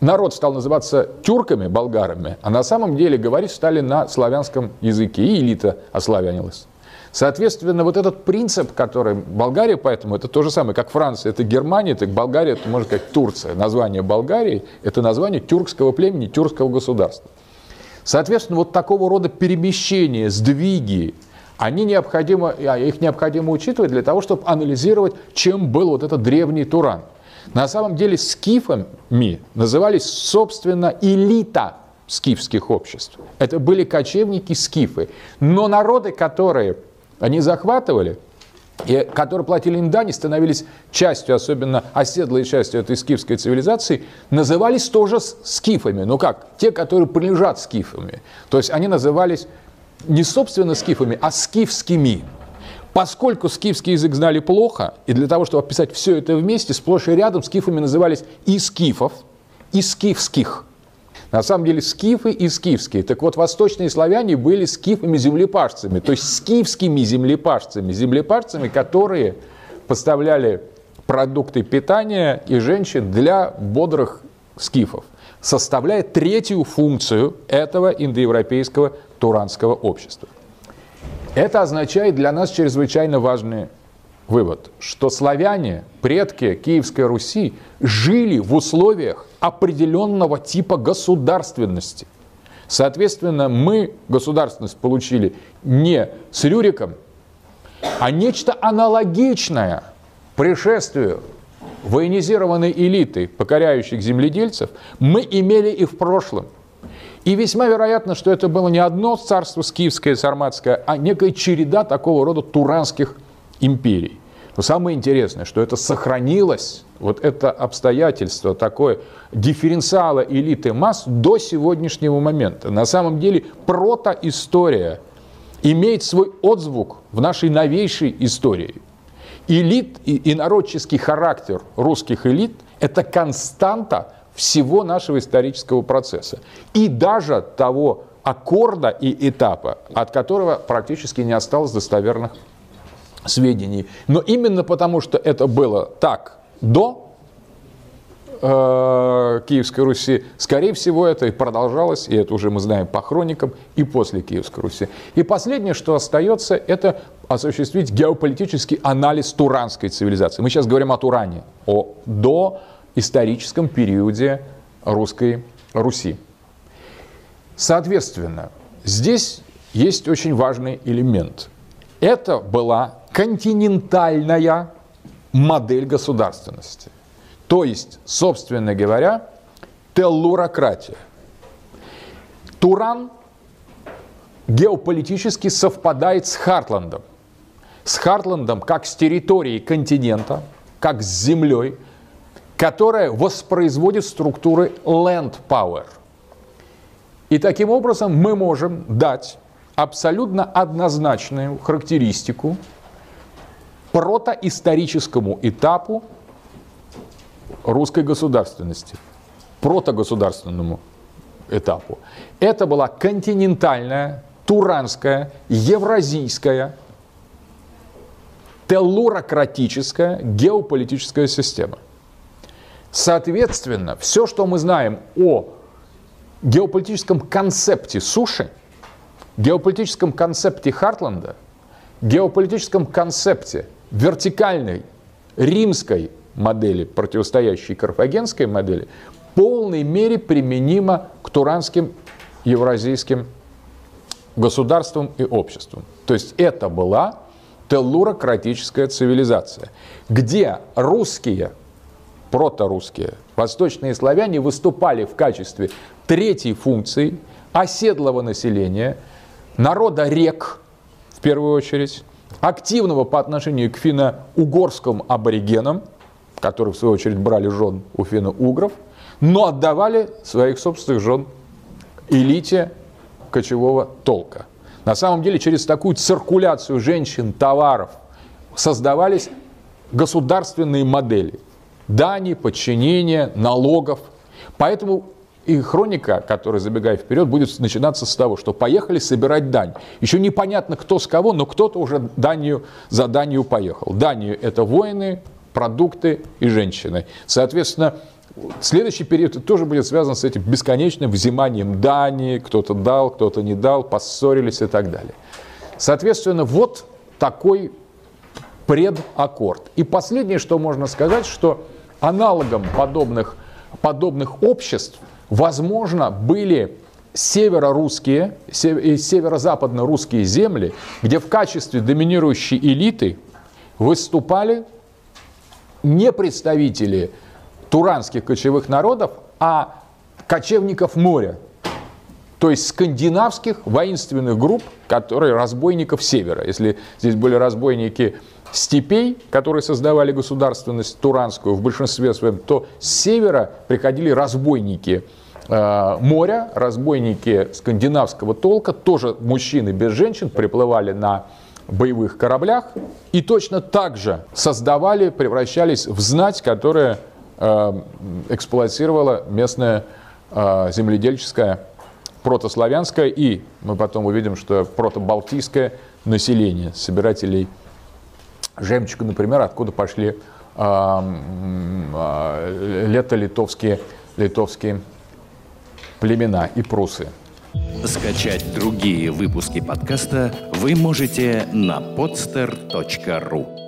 народ стал называться тюрками, болгарами, а на самом деле говорить стали на славянском языке, и элита ославянилась. Соответственно, вот этот принцип, который Болгария, поэтому это то же самое, как Франция, это Германия, так Болгария, это можно сказать Турция. Название Болгарии – это название тюркского племени, тюркского государства. Соответственно, вот такого рода перемещения, сдвиги, они необходимо, а, их необходимо учитывать для того, чтобы анализировать, чем был вот этот древний Туран. На самом деле скифами назывались, собственно, элита скифских обществ. Это были кочевники-скифы. Но народы, которые они захватывали, и которые платили им дани, становились частью, особенно оседлой частью этой скифской цивилизации, назывались тоже скифами. Ну как? Те, которые принадлежат скифами. То есть они назывались не собственно скифами, а скифскими. Поскольку скифский язык знали плохо, и для того, чтобы описать все это вместе, сплошь и рядом скифами назывались и скифов, и скифских. На самом деле скифы и скифские. Так вот, восточные славяне были скифами-землепашцами, то есть скифскими землепашцами, землепашцами, которые поставляли продукты питания и женщин для бодрых скифов, составляя третью функцию этого индоевропейского туранского общества. Это означает для нас чрезвычайно важный вывод, что славяне, предки Киевской Руси, жили в условиях определенного типа государственности. Соответственно, мы государственность получили не с Рюриком, а нечто аналогичное пришествию военизированной элиты, покоряющих земледельцев, мы имели и в прошлом – и весьма вероятно, что это было не одно царство скифское, сарматское, а некая череда такого рода туранских империй. Но самое интересное, что это сохранилось, вот это обстоятельство, такое дифференциала элиты масс до сегодняшнего момента. На самом деле протоистория имеет свой отзвук в нашей новейшей истории. Элит и инородческий характер русских элит – это константа всего нашего исторического процесса. И даже того аккорда и этапа, от которого практически не осталось достоверных сведений. Но именно потому, что это было так до э, Киевской Руси, скорее всего, это и продолжалось, и это уже мы знаем по хроникам, и после Киевской Руси. И последнее, что остается, это осуществить геополитический анализ туранской цивилизации. Мы сейчас говорим о Туране, о до историческом периоде русской Руси. Соответственно, здесь есть очень важный элемент. Это была континентальная модель государственности. То есть, собственно говоря, теллурократия. Туран геополитически совпадает с Хартландом. С Хартландом как с территорией континента, как с землей – которая воспроизводит структуры land power. И таким образом мы можем дать абсолютно однозначную характеристику протоисторическому этапу русской государственности, протогосударственному этапу. Это была континентальная, туранская, евразийская, теллурократическая геополитическая система – Соответственно, все, что мы знаем о геополитическом концепте суши, геополитическом концепте Хартланда, геополитическом концепте вертикальной римской модели, противостоящей карфагенской модели, полной мере применимо к туранским евразийским государствам и обществам. То есть это была теллурократическая цивилизация, где русские проторусские, восточные славяне выступали в качестве третьей функции оседлого населения, народа рек, в первую очередь, активного по отношению к финно-угорским аборигенам, которые, в свою очередь, брали жен у финно-угров, но отдавали своих собственных жен элите кочевого толка. На самом деле, через такую циркуляцию женщин, товаров создавались государственные модели – дани, подчинения, налогов. Поэтому и хроника, которая, забегая вперед, будет начинаться с того, что поехали собирать дань. Еще непонятно, кто с кого, но кто-то уже данью, за данью поехал. Данию – это воины, продукты и женщины. Соответственно, следующий период тоже будет связан с этим бесконечным взиманием дани, кто-то дал, кто-то не дал, поссорились и так далее. Соответственно, вот такой предаккорд. И последнее, что можно сказать, что аналогом подобных, подобных обществ, возможно, были северо-русские и северо-западно-русские земли, где в качестве доминирующей элиты выступали не представители туранских кочевых народов, а кочевников моря, то есть скандинавских воинственных групп, которые разбойников севера. Если здесь были разбойники степей, которые создавали государственность туранскую в большинстве своем, то с севера приходили разбойники э, моря, разбойники скандинавского толка, тоже мужчины без женщин приплывали на боевых кораблях и точно так же создавали, превращались в знать, которая э, эксплуатировала местное э, земледельческое протославянское и, мы потом увидим, что протобалтийское население, собирателей жемчуга, например, откуда пошли э, э, лето-литовские литовские племена и прусы. Скачать другие выпуски подкаста вы можете на podster.ru